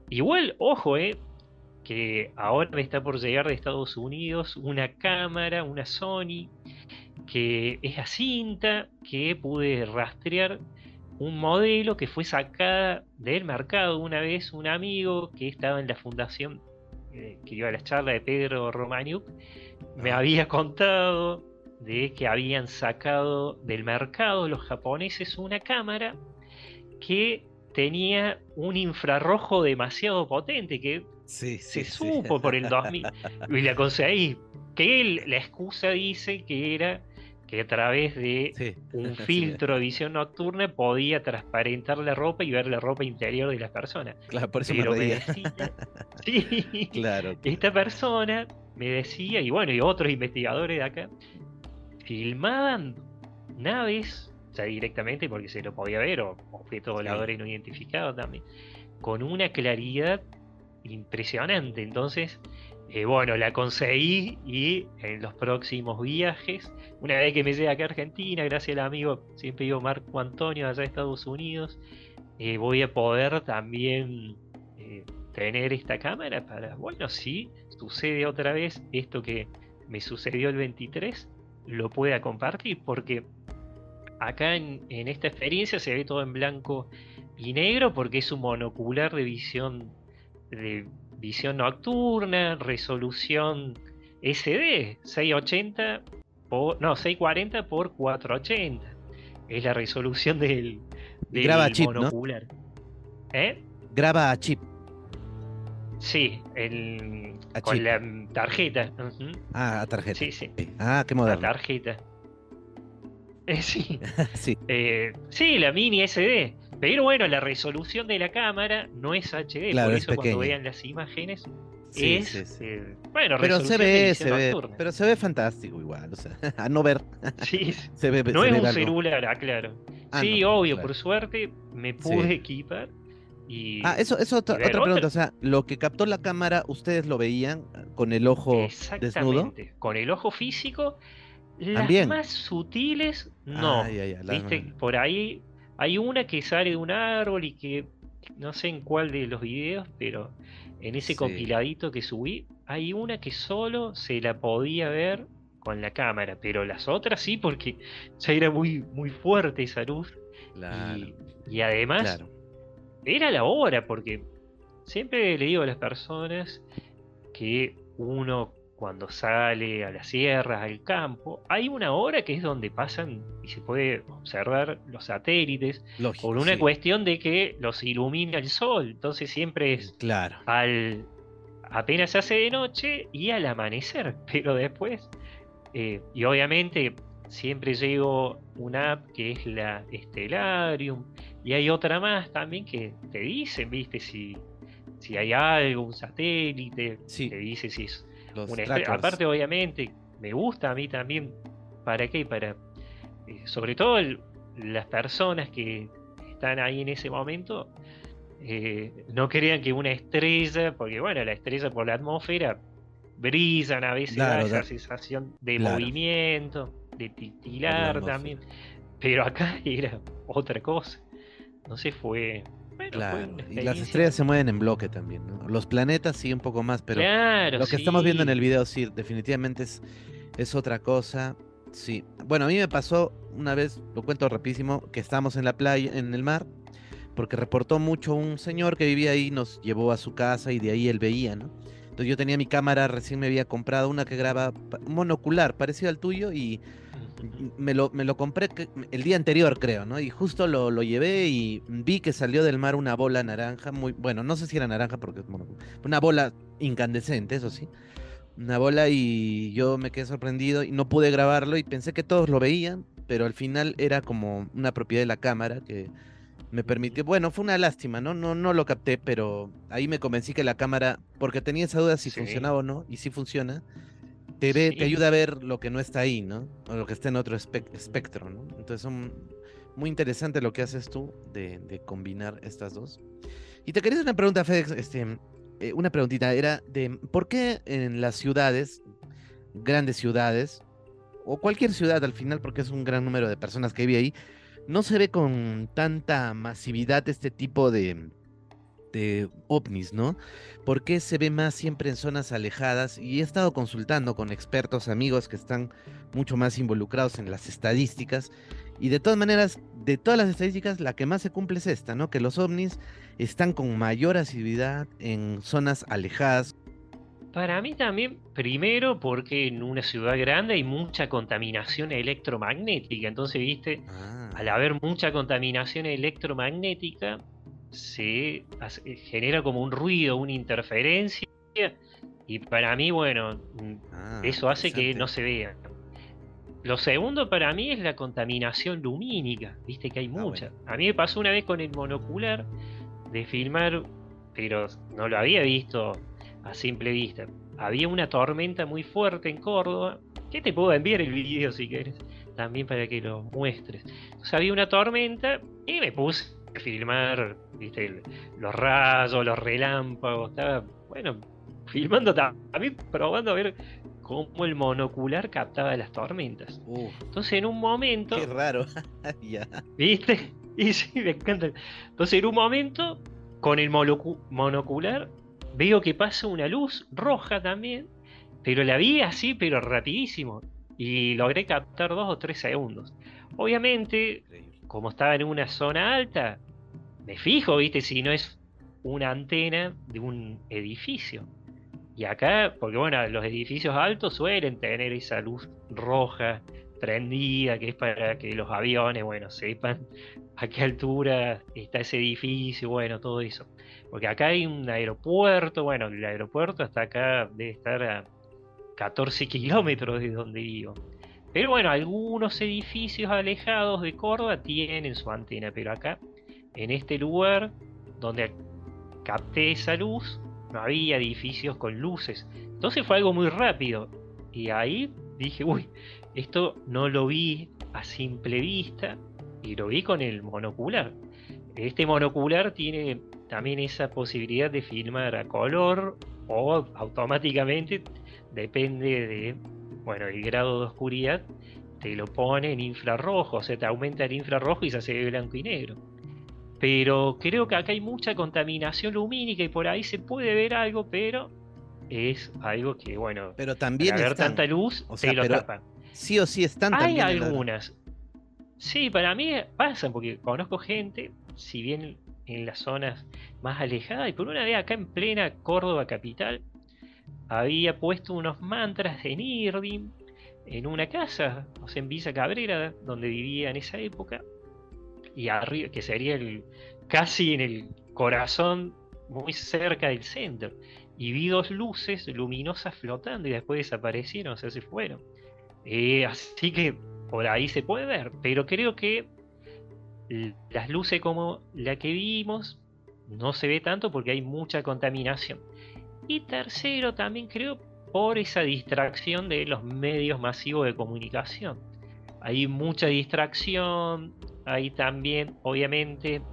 igual, ojo, eh, que ahora me está por llegar de Estados Unidos una cámara, una Sony, que es a cinta, que pude rastrear un modelo que fue sacada del mercado una vez un amigo que estaba en la fundación eh, que iba a la charla de Pedro Romaniuk me había contado de que habían sacado del mercado los japoneses una cámara que tenía un infrarrojo demasiado potente que se supo por el 2000 y la conseguí que él, la excusa dice que era que a través de un filtro de visión nocturna podía transparentar la ropa y ver la ropa interior de las personas. Claro, por eso me, decía, sí, claro, Esta persona me decía, y bueno, y otros investigadores de acá, filmaban naves, o sea, directamente porque se lo podía ver, o objetos voladores no identificados también, con una claridad impresionante. Entonces, eh, bueno, la conseguí y en los próximos viajes, una vez que me llegue acá a Argentina, gracias al amigo, siempre digo Marco Antonio allá de Estados Unidos, eh, voy a poder también eh, tener esta cámara para, bueno, si sucede otra vez esto que me sucedió el 23, lo pueda compartir, porque acá en, en esta experiencia se ve todo en blanco y negro porque es un monocular de visión de visión nocturna, resolución SD, 680 por, no, 640 por 480. Es la resolución del, Graba chip, monocular. ¿Eh? Graba a chip. Sí, con la tarjeta. Ah, a tarjeta. Sí, sí. Ah, qué moderno. La tarjeta. Eh, sí. sí. Eh, sí, la mini SD. Pero bueno, la resolución de la cámara no es HD, por eso cuando vean las imágenes es eh, bueno, pero se ve, se ve, pero se ve fantástico igual, o sea, a no ver. Sí, se ve, no es un celular, ah, claro. Ah, sí, obvio, por suerte me pude equipar. Y, ah, eso, eso otra, pregunta, o sea, lo que captó la cámara, ¿ustedes lo veían con el ojo desnudo? Con el ojo físico, las más sutiles, no. ¿Viste? Por ahí hay una que sale de un árbol y que no sé en cuál de los videos, pero en ese compiladito que subí, hay una que solo se la podía ver con la cámara, pero las otras sí, porque ya era muy, muy fuerte esa luz. Y, además, era la hora, porque siempre le digo a las personas que uno cuando sale a las sierras, al campo, hay una hora que es donde pasan y se puede observar los satélites por una cuestión de que los ilumina el sol. Entonces siempre es claro. al apenas se hace de noche y al amanecer, pero después eh, y obviamente siempre llego una app que es la Stellarium y hay otra más también que te dicen, viste, si, si hay algo, un satélite, te dice si es Aparte, obviamente, me gusta a mí también. ¿Para qué? Para. Eh, sobre todo las personas que están ahí en ese momento. Eh, no crean que una estrella, porque bueno, la estrella por la atmósfera brillan a veces da esa sensación de movimiento, de titilar también. Pero acá era otra cosa. No sé, fue claro. Y las estrellas se mueven en bloque también, Los planetas sí un poco más, pero lo que estamos viendo en el video sí, definitivamente es, es otra cosa. Sí. Bueno, a mí me pasó una vez, lo cuento rapidísimo, que estábamos en la playa, en el mar, porque reportó mucho un señor que vivía ahí, nos llevó a su casa y de ahí él veía, ¿no? Entonces yo tenía mi cámara, recién me había comprado una que graba monocular, parecido al tuyo, y me lo, me lo compré el día anterior, creo, ¿no? Y justo lo, lo, llevé y vi que salió del mar una bola naranja, muy, bueno, no sé si era naranja porque es una bola incandescente, eso sí. Una bola y yo me quedé sorprendido y no pude grabarlo y pensé que todos lo veían, pero al final era como una propiedad de la cámara que me permitió, bueno, fue una lástima, ¿no? No, no lo capté, pero ahí me convencí que la cámara, porque tenía esa duda si funcionaba o no, y sí funciona, te, te ayuda a ver lo que no está ahí, ¿no? O lo que está en otro espectro, ¿no? Entonces son muy interesante lo que haces tú de, combinar estas dos. Y te quería hacer una pregunta, Fedex, este, eh, una preguntita, era de ¿por qué en las ciudades, grandes ciudades, o cualquier ciudad al final, porque es un gran número de personas que vive ahí, no se ve con tanta masividad este tipo de de ovnis, ¿no? ¿Por qué se ve más siempre en zonas alejadas? Y he estado consultando con expertos, amigos que están mucho más involucrados en las estadísticas. Y de todas maneras, de todas las estadísticas, la que más se cumple es esta, ¿no? Que los ovnis están con mayor asiduidad en zonas alejadas. Para mí también, primero porque en una ciudad grande hay mucha contaminación electromagnética. Entonces, viste, ah. al haber mucha contaminación electromagnética, se genera como un ruido, una interferencia. Y para mí, bueno, mm, ah, eso hace que no se vea. Lo segundo para mí es la contaminación lumínica, viste que hay ah, mucha. A mí me pasó una vez con el monocular de filmar, pero no lo había visto a simple vista. Había una tormenta muy fuerte en Córdoba, que te puedo enviar el video si quieres, también para que lo muestres. Entonces había una tormenta y me puse filmar, viste, los rayos, los relámpagos, estaba, bueno, filmando también, probando a ver cómo el monocular captaba las tormentas. Entonces en un momento... Qué raro. ¿Viste? Y sí, me encanta. Entonces en un momento, con el monocular, veo que pasa una luz roja también, pero la vi así, pero rapidísimo. Y logré captar dos o tres segundos. Obviamente, como estaba en una zona alta, me fijo, viste, si no es una antena de un edificio. Y acá, porque bueno, los edificios altos suelen tener esa luz roja prendida, que es para que los aviones, bueno, sepan a qué altura está ese edificio, bueno, todo eso. Porque acá hay un aeropuerto, bueno, el aeropuerto hasta acá debe estar a 14 kilómetros de donde vivo. Pero bueno, algunos edificios alejados de Córdoba tienen su antena, pero acá en este lugar donde capté esa luz, no había edificios con luces. Entonces fue algo muy rápido. Y ahí dije, uy, esto no lo vi a simple vista y lo vi con el monocular. Este monocular tiene también esa posibilidad de filmar a color o automáticamente, depende de, bueno, el grado de oscuridad, te lo pone en infrarrojo, o sea, te aumenta el infrarrojo y se hace blanco y negro. Pero creo que acá hay mucha contaminación lumínica y por ahí se puede ver algo, pero es algo que, bueno, pero también ver tanta luz, o sea, lo tapan. Sí o sí están Hay algunas. Sí, para mí pasan, porque conozco gente, si bien en las zonas más alejadas, y por una vez acá en plena Córdoba capital, había puesto unos mantras de Nirdim en una casa, o sea, en Villa Cabrera, donde vivía en esa época, y arriba, que sería el, casi en el corazón, muy cerca del centro. Y vi dos luces luminosas flotando y después desaparecieron, o sea, se fueron. Eh, así que por ahí se puede ver, pero creo que las luces como la que vimos no se ve tanto porque hay mucha contaminación. Y tercero, también creo por esa distracción de los medios masivos de comunicación. Hay mucha distracción, hay también, obviamente,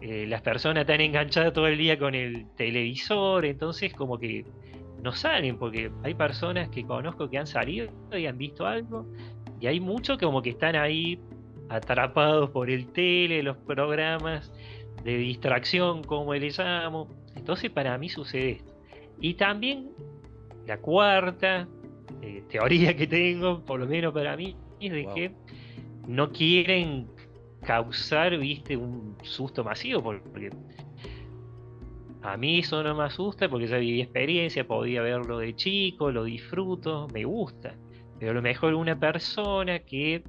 eh, las personas están enganchadas todo el día con el televisor, entonces como que no salen, porque hay personas que conozco que han salido y han visto algo, y hay muchos como que están ahí atrapados por el tele, los programas de distracción, como les llamo. Entonces para mí sucede esto. Y también la cuarta eh, teoría que tengo, por lo menos para mí, es de que no quieren causar, viste, un susto masivo, porque a mí eso no me asusta porque ya viví experiencia, podía verlo de chico, lo disfruto, me gusta. Pero a lo mejor una persona que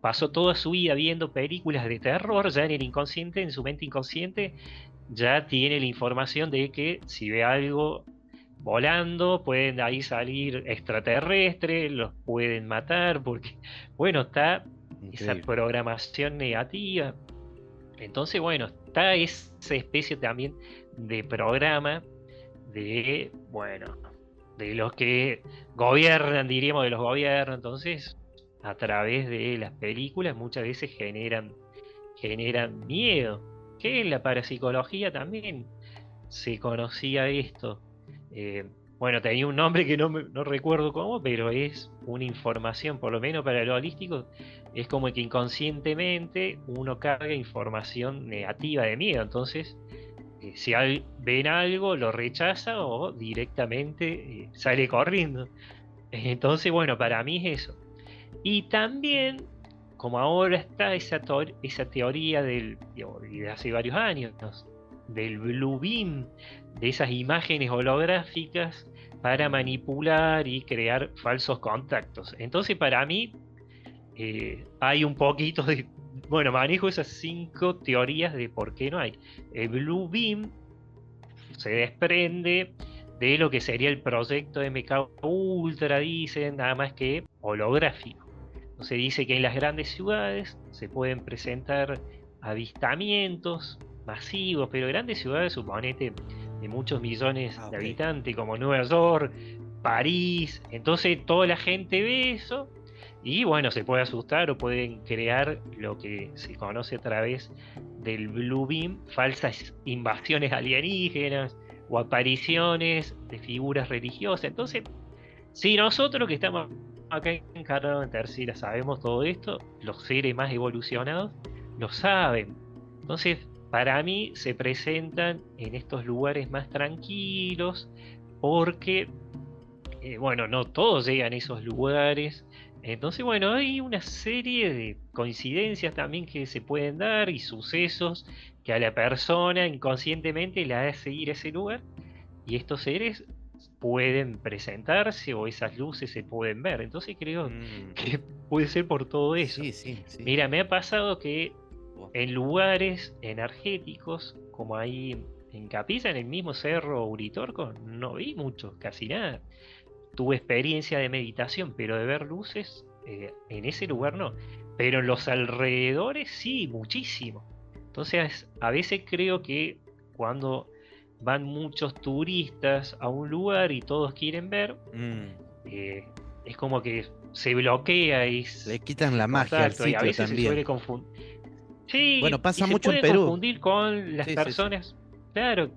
pasó toda su vida viendo películas de terror, ya en el inconsciente, en su mente inconsciente, ya tiene la información de que si ve algo volando, pueden ahí salir extraterrestres, los pueden matar, porque, bueno, está esa programación negativa. Entonces, bueno, está esa especie también de programa de, bueno, de los que gobiernan, diríamos, de los gobiernos. Entonces, a través de las películas muchas veces generan, generan miedo. Que en la parapsicología también se conocía esto. Eh, bueno, tenía un nombre que no, recuerdo cómo, pero es una información, por lo menos para lo holístico, es como que inconscientemente uno carga información negativa de miedo. Entonces, eh, si ven algo, lo rechaza o directamente eh, sale corriendo. Entonces, bueno, para mí es eso. Y también, como ahora está esa, esa teoría del, de hace varios años, del Blue Beam, de esas imágenes holográficas para manipular y crear falsos contactos. Entonces, para mí, eh, hay un poquito de. Bueno, manejo esas cinco teorías de por qué no hay. El Blue Beam se desprende de lo que sería el proyecto MK Ultra, dicen, nada más que holográfico. Se dice que en las grandes ciudades se pueden presentar avistamientos masivos, pero grandes ciudades, suponete, de muchos millones ah, de habitantes, como Nueva York, París. Entonces toda la gente ve eso y bueno, se puede asustar o pueden crear lo que se conoce a través del Blue Beam, falsas invasiones alienígenas o apariciones de figuras religiosas. Entonces, si nosotros que estamos acá encarnados en tercera sabemos todo esto, los seres más evolucionados lo saben. Entonces, para mí se presentan en estos lugares más tranquilos porque, eh, bueno, no todos llegan a esos lugares. Entonces, bueno, hay una serie de coincidencias también que se pueden dar y sucesos que a la persona inconscientemente le hace ir a ese lugar y estos seres pueden presentarse o esas luces se pueden ver. Entonces creo mm. que puede ser por todo eso. Mira, me ha pasado que en lugares energéticos, como ahí en Capilla, en el mismo cerro Uritorco, no vi mucho, casi nada. Tuve experiencia de meditación, pero de ver luces eh, en ese lugar no. Pero en los alrededores sí, muchísimo. Entonces, a veces creo que cuando van muchos turistas a un lugar y todos quieren ver, mm. eh, es como que se bloquea y le quitan la magia al sitio a veces también. Se suele confundir Sí, bueno, pasa mucho en Perú. confundir con las personas. Claro.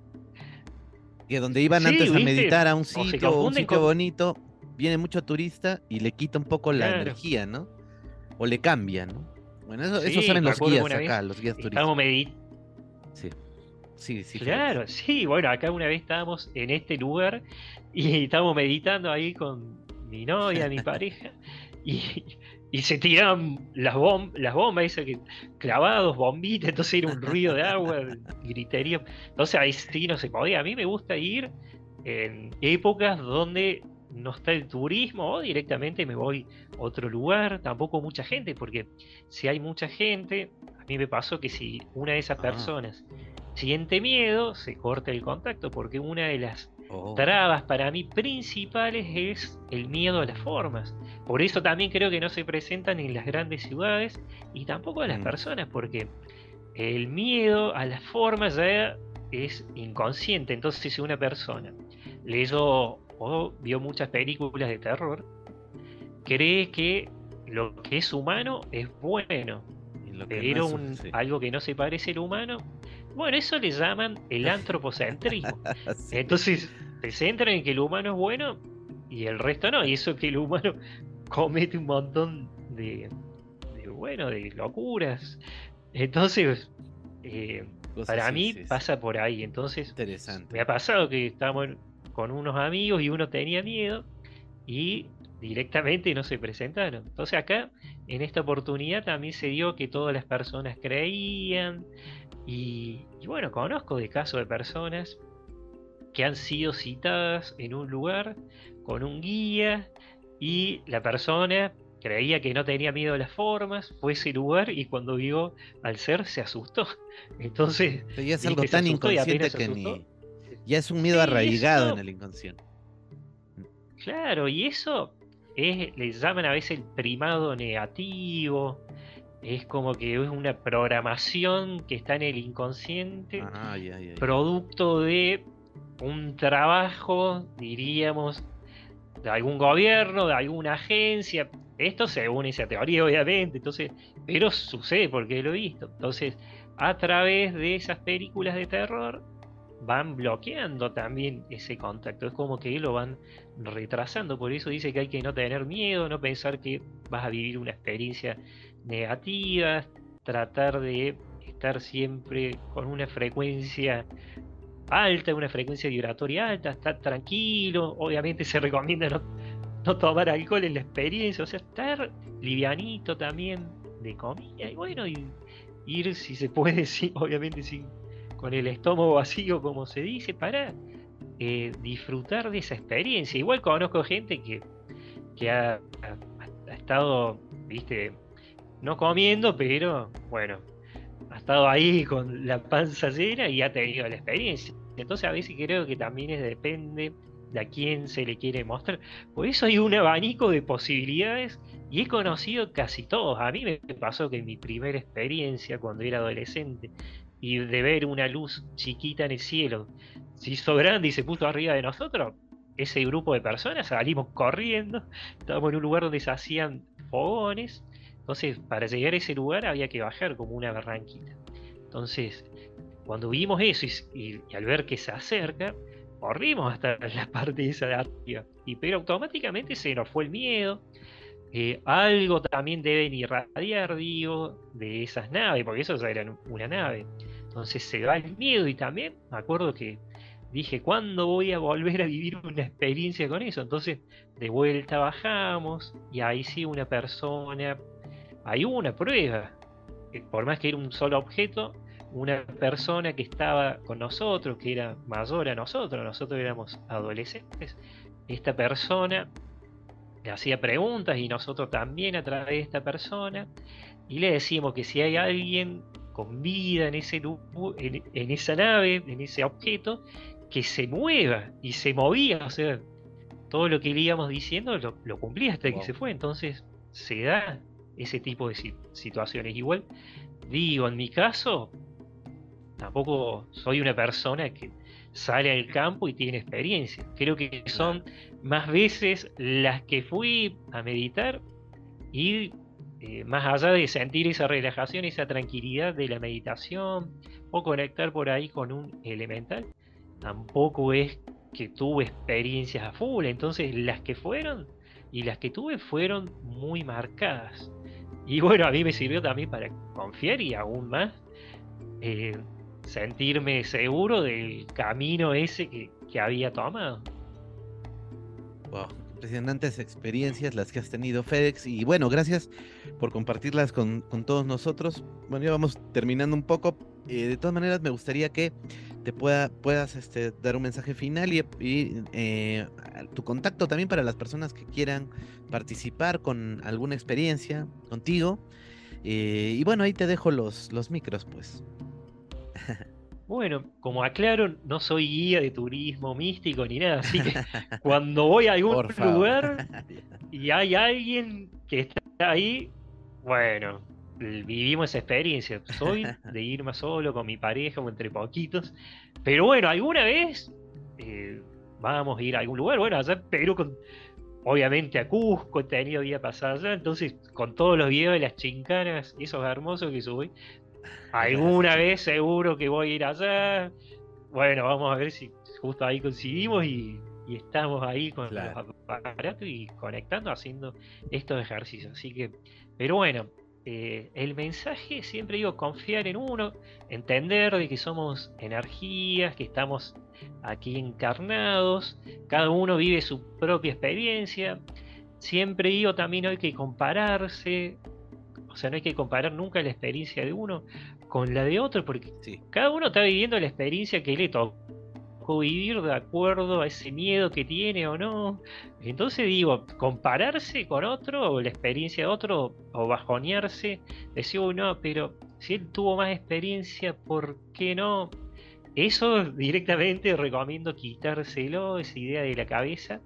Que donde iban antes a meditar a un sitio, un sitio bonito, viene mucho turista y le quita un poco la energía, ¿no? O le cambia, ¿no? Bueno, eso, eso saben los guías acá, los guías turísticos. Sí. Sí, sí. Claro, sí, bueno, acá una vez estábamos en este lugar y estábamos meditando ahí con mi novia, mi pareja, y, y se tiraban las, las bombas, esas que, clavados, bombitas, entonces era un ruido de agua, griterío. Entonces ahí sí no se podía. A mí me gusta ir en épocas donde no está el turismo o directamente me voy a otro lugar, tampoco mucha gente, porque si hay mucha gente, a mí me pasó que si una de esas ah. personas siente miedo, se corta el contacto, porque una de las Oh. trabas para mí principales es el miedo a las formas. Por eso también creo que no se presentan en las grandes ciudades y tampoco a las mm. personas, porque el miedo a las formas ya es inconsciente. Entonces, si una persona leyó o vio muchas películas de terror, cree que lo que es humano es bueno. Pero algo que no se parece al humano bueno, eso le llaman el antropocentrismo. Entonces, se centran en que el humano es bueno y el resto no. Y eso que el humano comete un montón de, bueno, de locuras. Entonces, eh, para mí pasa por ahí. Entonces, Interesante. me ha pasado que estábamos con unos amigos y uno tenía miedo y directamente no se presentaron. Entonces acá, en esta oportunidad también se dio que todas las personas creían, y, bueno, conozco de casos de personas que han sido citadas en un lugar con un guía y la persona creía que no tenía miedo a las formas, fue ese lugar y cuando vio al ser se asustó. Entonces, ya es algo tan inconsciente que ni ya es un miedo arraigado en el inconsciente. Claro, y eso es, le llaman a veces el primado negativo, es como que es una programación que está en el inconsciente, ah, producto de un trabajo, diríamos, de algún gobierno, de alguna agencia. Esto según esa teoría, obviamente, entonces, pero sucede porque lo he visto. Entonces, a través de esas películas de terror, van bloqueando también ese contacto. Es como que lo van retrasando. Por eso dice que hay que no tener miedo, no pensar que vas a vivir una experiencia negativas, tratar de estar siempre con una frecuencia alta, una frecuencia vibratoria alta, estar tranquilo, obviamente se recomienda no, no tomar alcohol en la experiencia, o sea, estar livianito también de comida y bueno, y ir si se puede, sí, obviamente sin, con el estómago vacío, como se dice, para eh, disfrutar de esa experiencia. Igual conozco gente que, que ha, estado, viste, no comiendo, pero bueno, ha estado ahí con la panza llena y ha tenido la experiencia. Entonces a veces creo que también depende de a quién se le quiere mostrar. Por eso hay un abanico de posibilidades y he conocido casi todos. A mí me pasó que en mi primera experiencia cuando era adolescente y de ver una luz chiquita en el cielo se hizo grande y se puso arriba de nosotros, ese grupo de personas salimos corriendo, estábamos en un lugar donde se hacían fogones, entonces para llegar a ese lugar había que bajar como una barranquita. Entonces, cuando vimos eso y, al ver que se acerca, corrimos hasta la parte esa de arriba, y, pero automáticamente se nos fue el miedo, eh, algo también deben irradiar, digo, de esas naves, porque eso ya era una nave. Entonces se va el miedo y también me acuerdo que dije, ¿cuándo voy a volver a vivir una experiencia con eso? Entonces de vuelta bajamos y ahí sí una persona, hay una prueba, por más que era un solo objeto, una persona que estaba con nosotros, que era mayor a nosotros, nosotros éramos adolescentes, esta persona le hacía preguntas y nosotros también a través de esta persona y le decimos que si hay alguien con vida en, ese, en, en esa nave, en ese objeto, que se mueva y se movía, o sea, todo lo que le íbamos diciendo lo, cumplía hasta que se fue, entonces se da ese tipo de situaciones. Igual, digo, en mi caso, tampoco soy una persona que sale al campo y tiene experiencia. Creo que son más veces las que fui a meditar y eh, más allá de sentir esa relajación, esa tranquilidad de la meditación o conectar por ahí con un elemental, tampoco es que tuve experiencias a full. Entonces las que fueron y las que tuve fueron muy marcadas. Y bueno, a mí me sirvió también para confiar y aún más eh, sentirme seguro del camino ese que, había tomado. Wow, impresionantes experiencias las que has tenido, FedEx. Y bueno, gracias por compartirlas con, todos nosotros. Bueno, ya vamos terminando un poco. Eh, de todas maneras, me gustaría que te pueda, puedas este, dar un mensaje final y, eh, tu contacto también para las personas que quieran participar con alguna experiencia contigo. Eh, y bueno, ahí te dejo los, los micros, pues. Bueno, como aclaro, no soy guía de turismo místico ni nada, así que cuando voy a algún lugar y hay alguien que está ahí, bueno, vivimos esa experiencia. Soy de ir más solo con mi pareja o entre poquitos, pero bueno, alguna vez eh, vamos a ir a algún lugar, bueno, allá pero con, obviamente a Cusco, he tenido día pasado allá, entonces con todos los videos de las chincanas, esos hermosos que subí, Alguna vez seguro que voy a ir allá. Bueno, vamos a ver si justo ahí coincidimos y, estamos ahí con los aparatos y conectando, haciendo estos ejercicios. Así que, pero bueno, eh, el mensaje siempre digo confiar en uno, entender de que somos energías, que estamos aquí encarnados, cada uno vive su propia experiencia. Siempre digo también hay que compararse, o sea, no hay que comparar nunca la experiencia de uno con la de otro, porque cada uno está viviendo la experiencia que le tocó vivir de acuerdo a ese miedo que tiene o no. Entonces digo, compararse con otro o la experiencia de otro o bajonearse, decir, no, pero si él tuvo más experiencia, ¿por qué no? Eso directamente recomiendo quitárselo, esa idea de la cabeza,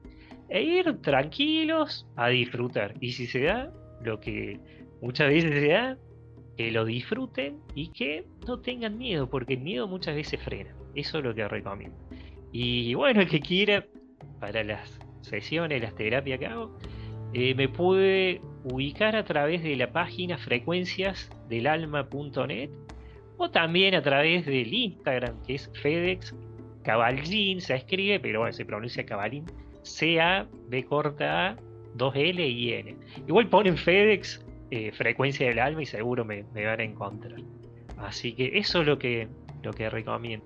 e ir tranquilos a disfrutar. Y si se da, lo que muchas veces sea que lo disfruten y que no tengan miedo, porque el miedo muchas veces frena. Eso es lo que recomiendo. Y bueno, el que quiera, para las sesiones, las terapias que hago, eh, me pude ubicar a través de la página frecuenciasdelalma.net o también a través del Instagram, que es FedEx Caballín, se escribe, pero bueno, se pronuncia Caballín, C-A-B corta A, 2L y N. Igual ponen FedEx eh, frecuencia del alma y seguro me, me, van a encontrar. Así que eso es lo que, lo que recomiendo.